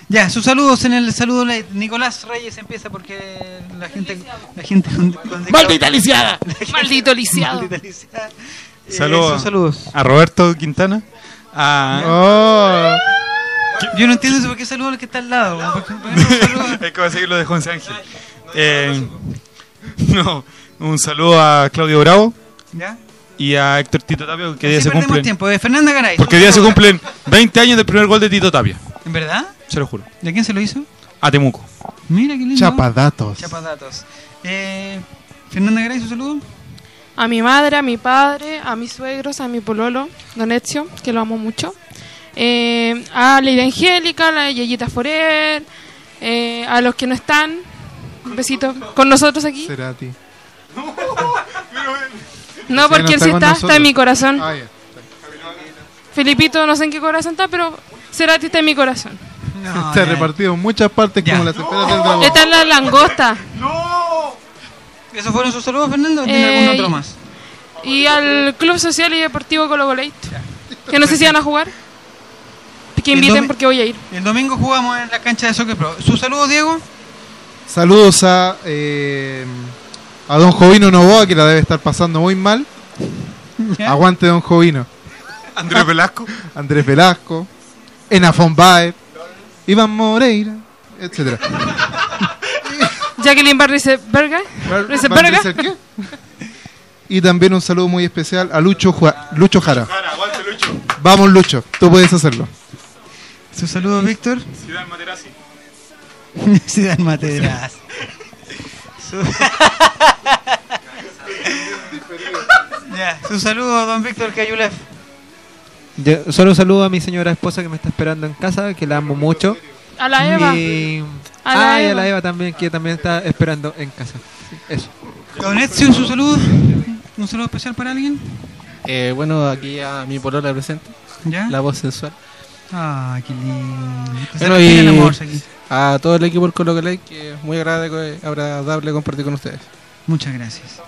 Ya, sus saludos en el saludo. Nicolás Reyes empieza porque la gente. La gente con- con- ¡Maldita lisiada! Maldito lisiado. Maldita lisiada. Eh, Saludos sus saludos. a Roberto Quintana. A... Oh. Yo no entiendo eso, por qué saludo al que está al lado. weón. ¿Por qué- por qué no saluda? Hay que conseguirlo de José Ángel. Eh, no, un saludo a Claudio Bravo ¿Ya? Y a Héctor Tito Tapia, que día se cumplen. tiempo. Eh, Fernanda Garay. Porque día se cumplen 20 años del primer gol de Tito Tapia. ¿En verdad? Se lo juro. ¿De quién se lo hizo? A Temuco. Mira qué lindo. Chapadatos. Chapadatos. Eh, Fernanda Garay, su saludo. A mi madre, a mi padre, a mis suegros, a mi pololo, Don Ezio, que lo amo mucho. Eh, a Lady Angélica, a la Yeyita Forer, eh, a los que no están. Un besito con nosotros aquí. Será a ti. No, porque él sí está, está en mi corazón. Ah. Felipito, no sé en qué corazón está, pero Cerati está en mi corazón. Está repartido en muchas partes como las esferas del dragón. Está en la langosta. ¿Esos fueron sus saludos, Fernando? ¿O tiene Eh, algún otro más? Y al Club Social y Deportivo Colo Colate. Que no sé si van a jugar. Que inviten porque voy a ir. El domingo jugamos en la cancha de Soccer Pro. ¿Sus saludos, Diego? Saludos a, eh, a Don Jovino Novoa, que la debe estar pasando muy mal. Aguante Don Jovino. Andrés Velasco. Andrés Velasco. Enafon Baez. Iván Moreira. Etcétera. Jacqueline Barriseberga. ¿Van Barriseberga. Y también un saludo muy especial a Lucho, Jua- Lucho Jara. Vamos, Lucho, tú puedes hacerlo. ¿Sus saludos, Víctor? Ciudad Materazzi. Ciudad Materazzi. Su... ya, su saludo, don Víctor Cayulef. Yo solo saludo a mi señora esposa que me está esperando en casa, que la amo mucho. A la Eva. Y... A la ah, y a Eva. la Eva también, que también está esperando en casa. Eso. Don Ezio, su saludo. ¿Un saludo especial para alguien? Eh, bueno, aquí a mi polola presente. ¿Ya? La voz sensual. Ah, qué lindo. Bueno, y aquí. a todo el equipo del Colo Colo, que es muy agradable, agradable compartir con ustedes. Muchas gracias.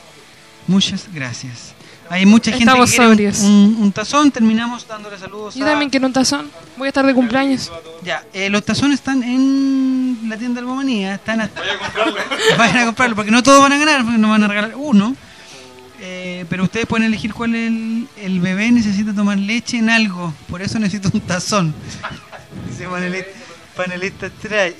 Muchas gracias. Hay mucha gente Estamos que quiere un- sobrios. un, un tazón. Terminamos dándole saludos Yo a... también quiero un tazón. Voy a estar de cumpleaños. Ya, eh, los tazones están en la tienda Albomanía. Están hasta... Vayan a comprarlo, porque no todos van a ganar, porque nos van a regalar uno. Eh, pero ustedes pueden elegir cuál es el, el bebé necesita tomar leche en algo. Por eso necesito un tazón. Dice panelista, panelista estrella.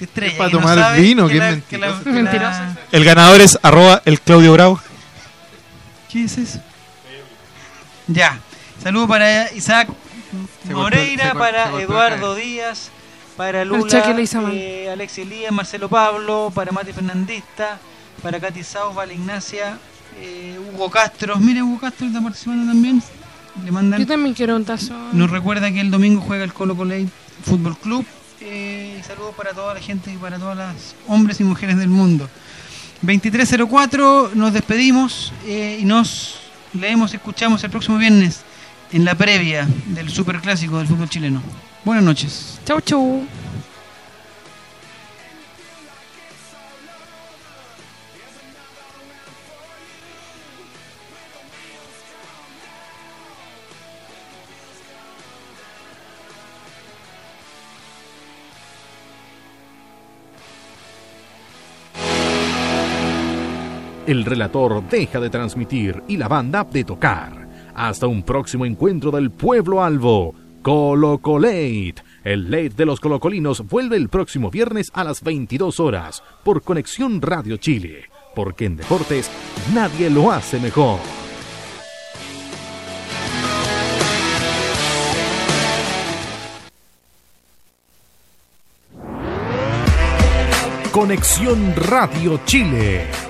estrella, Es para no tomar sabe vino, que que la- que la- mentiroso. que la- Mentiroso. El ganador es arroba el Claudio Bravo. ¿Qué es eso? Ya. Saludo para Isaac Moreira, para Eduardo Díaz, para Lula, eh, Alexi Elías, Marcelo Pablo, para Mati Fernandista, para Katy Saus, Val Ignacia, eh, Hugo Castro. Mire, Hugo Castro está participando también. Le mandan. Yo también quiero un tazón. Nos recuerda que el domingo juega el Colo Colo Fútbol Club. Eh, y saludos para toda la gente y para todas las hombres y mujeres del mundo. 2304, nos despedimos eh, y nos leemos, escuchamos el próximo viernes en la previa del superclásico del fútbol chileno. Buenas noches. Chau, chau. El relator deja de transmitir y la banda de tocar. Hasta un próximo encuentro del pueblo albo. Colocolate. El late de los colocolinos vuelve el próximo viernes a las 22 horas por Conexión Radio Chile. Porque en deportes nadie lo hace mejor. Conexión Radio Chile.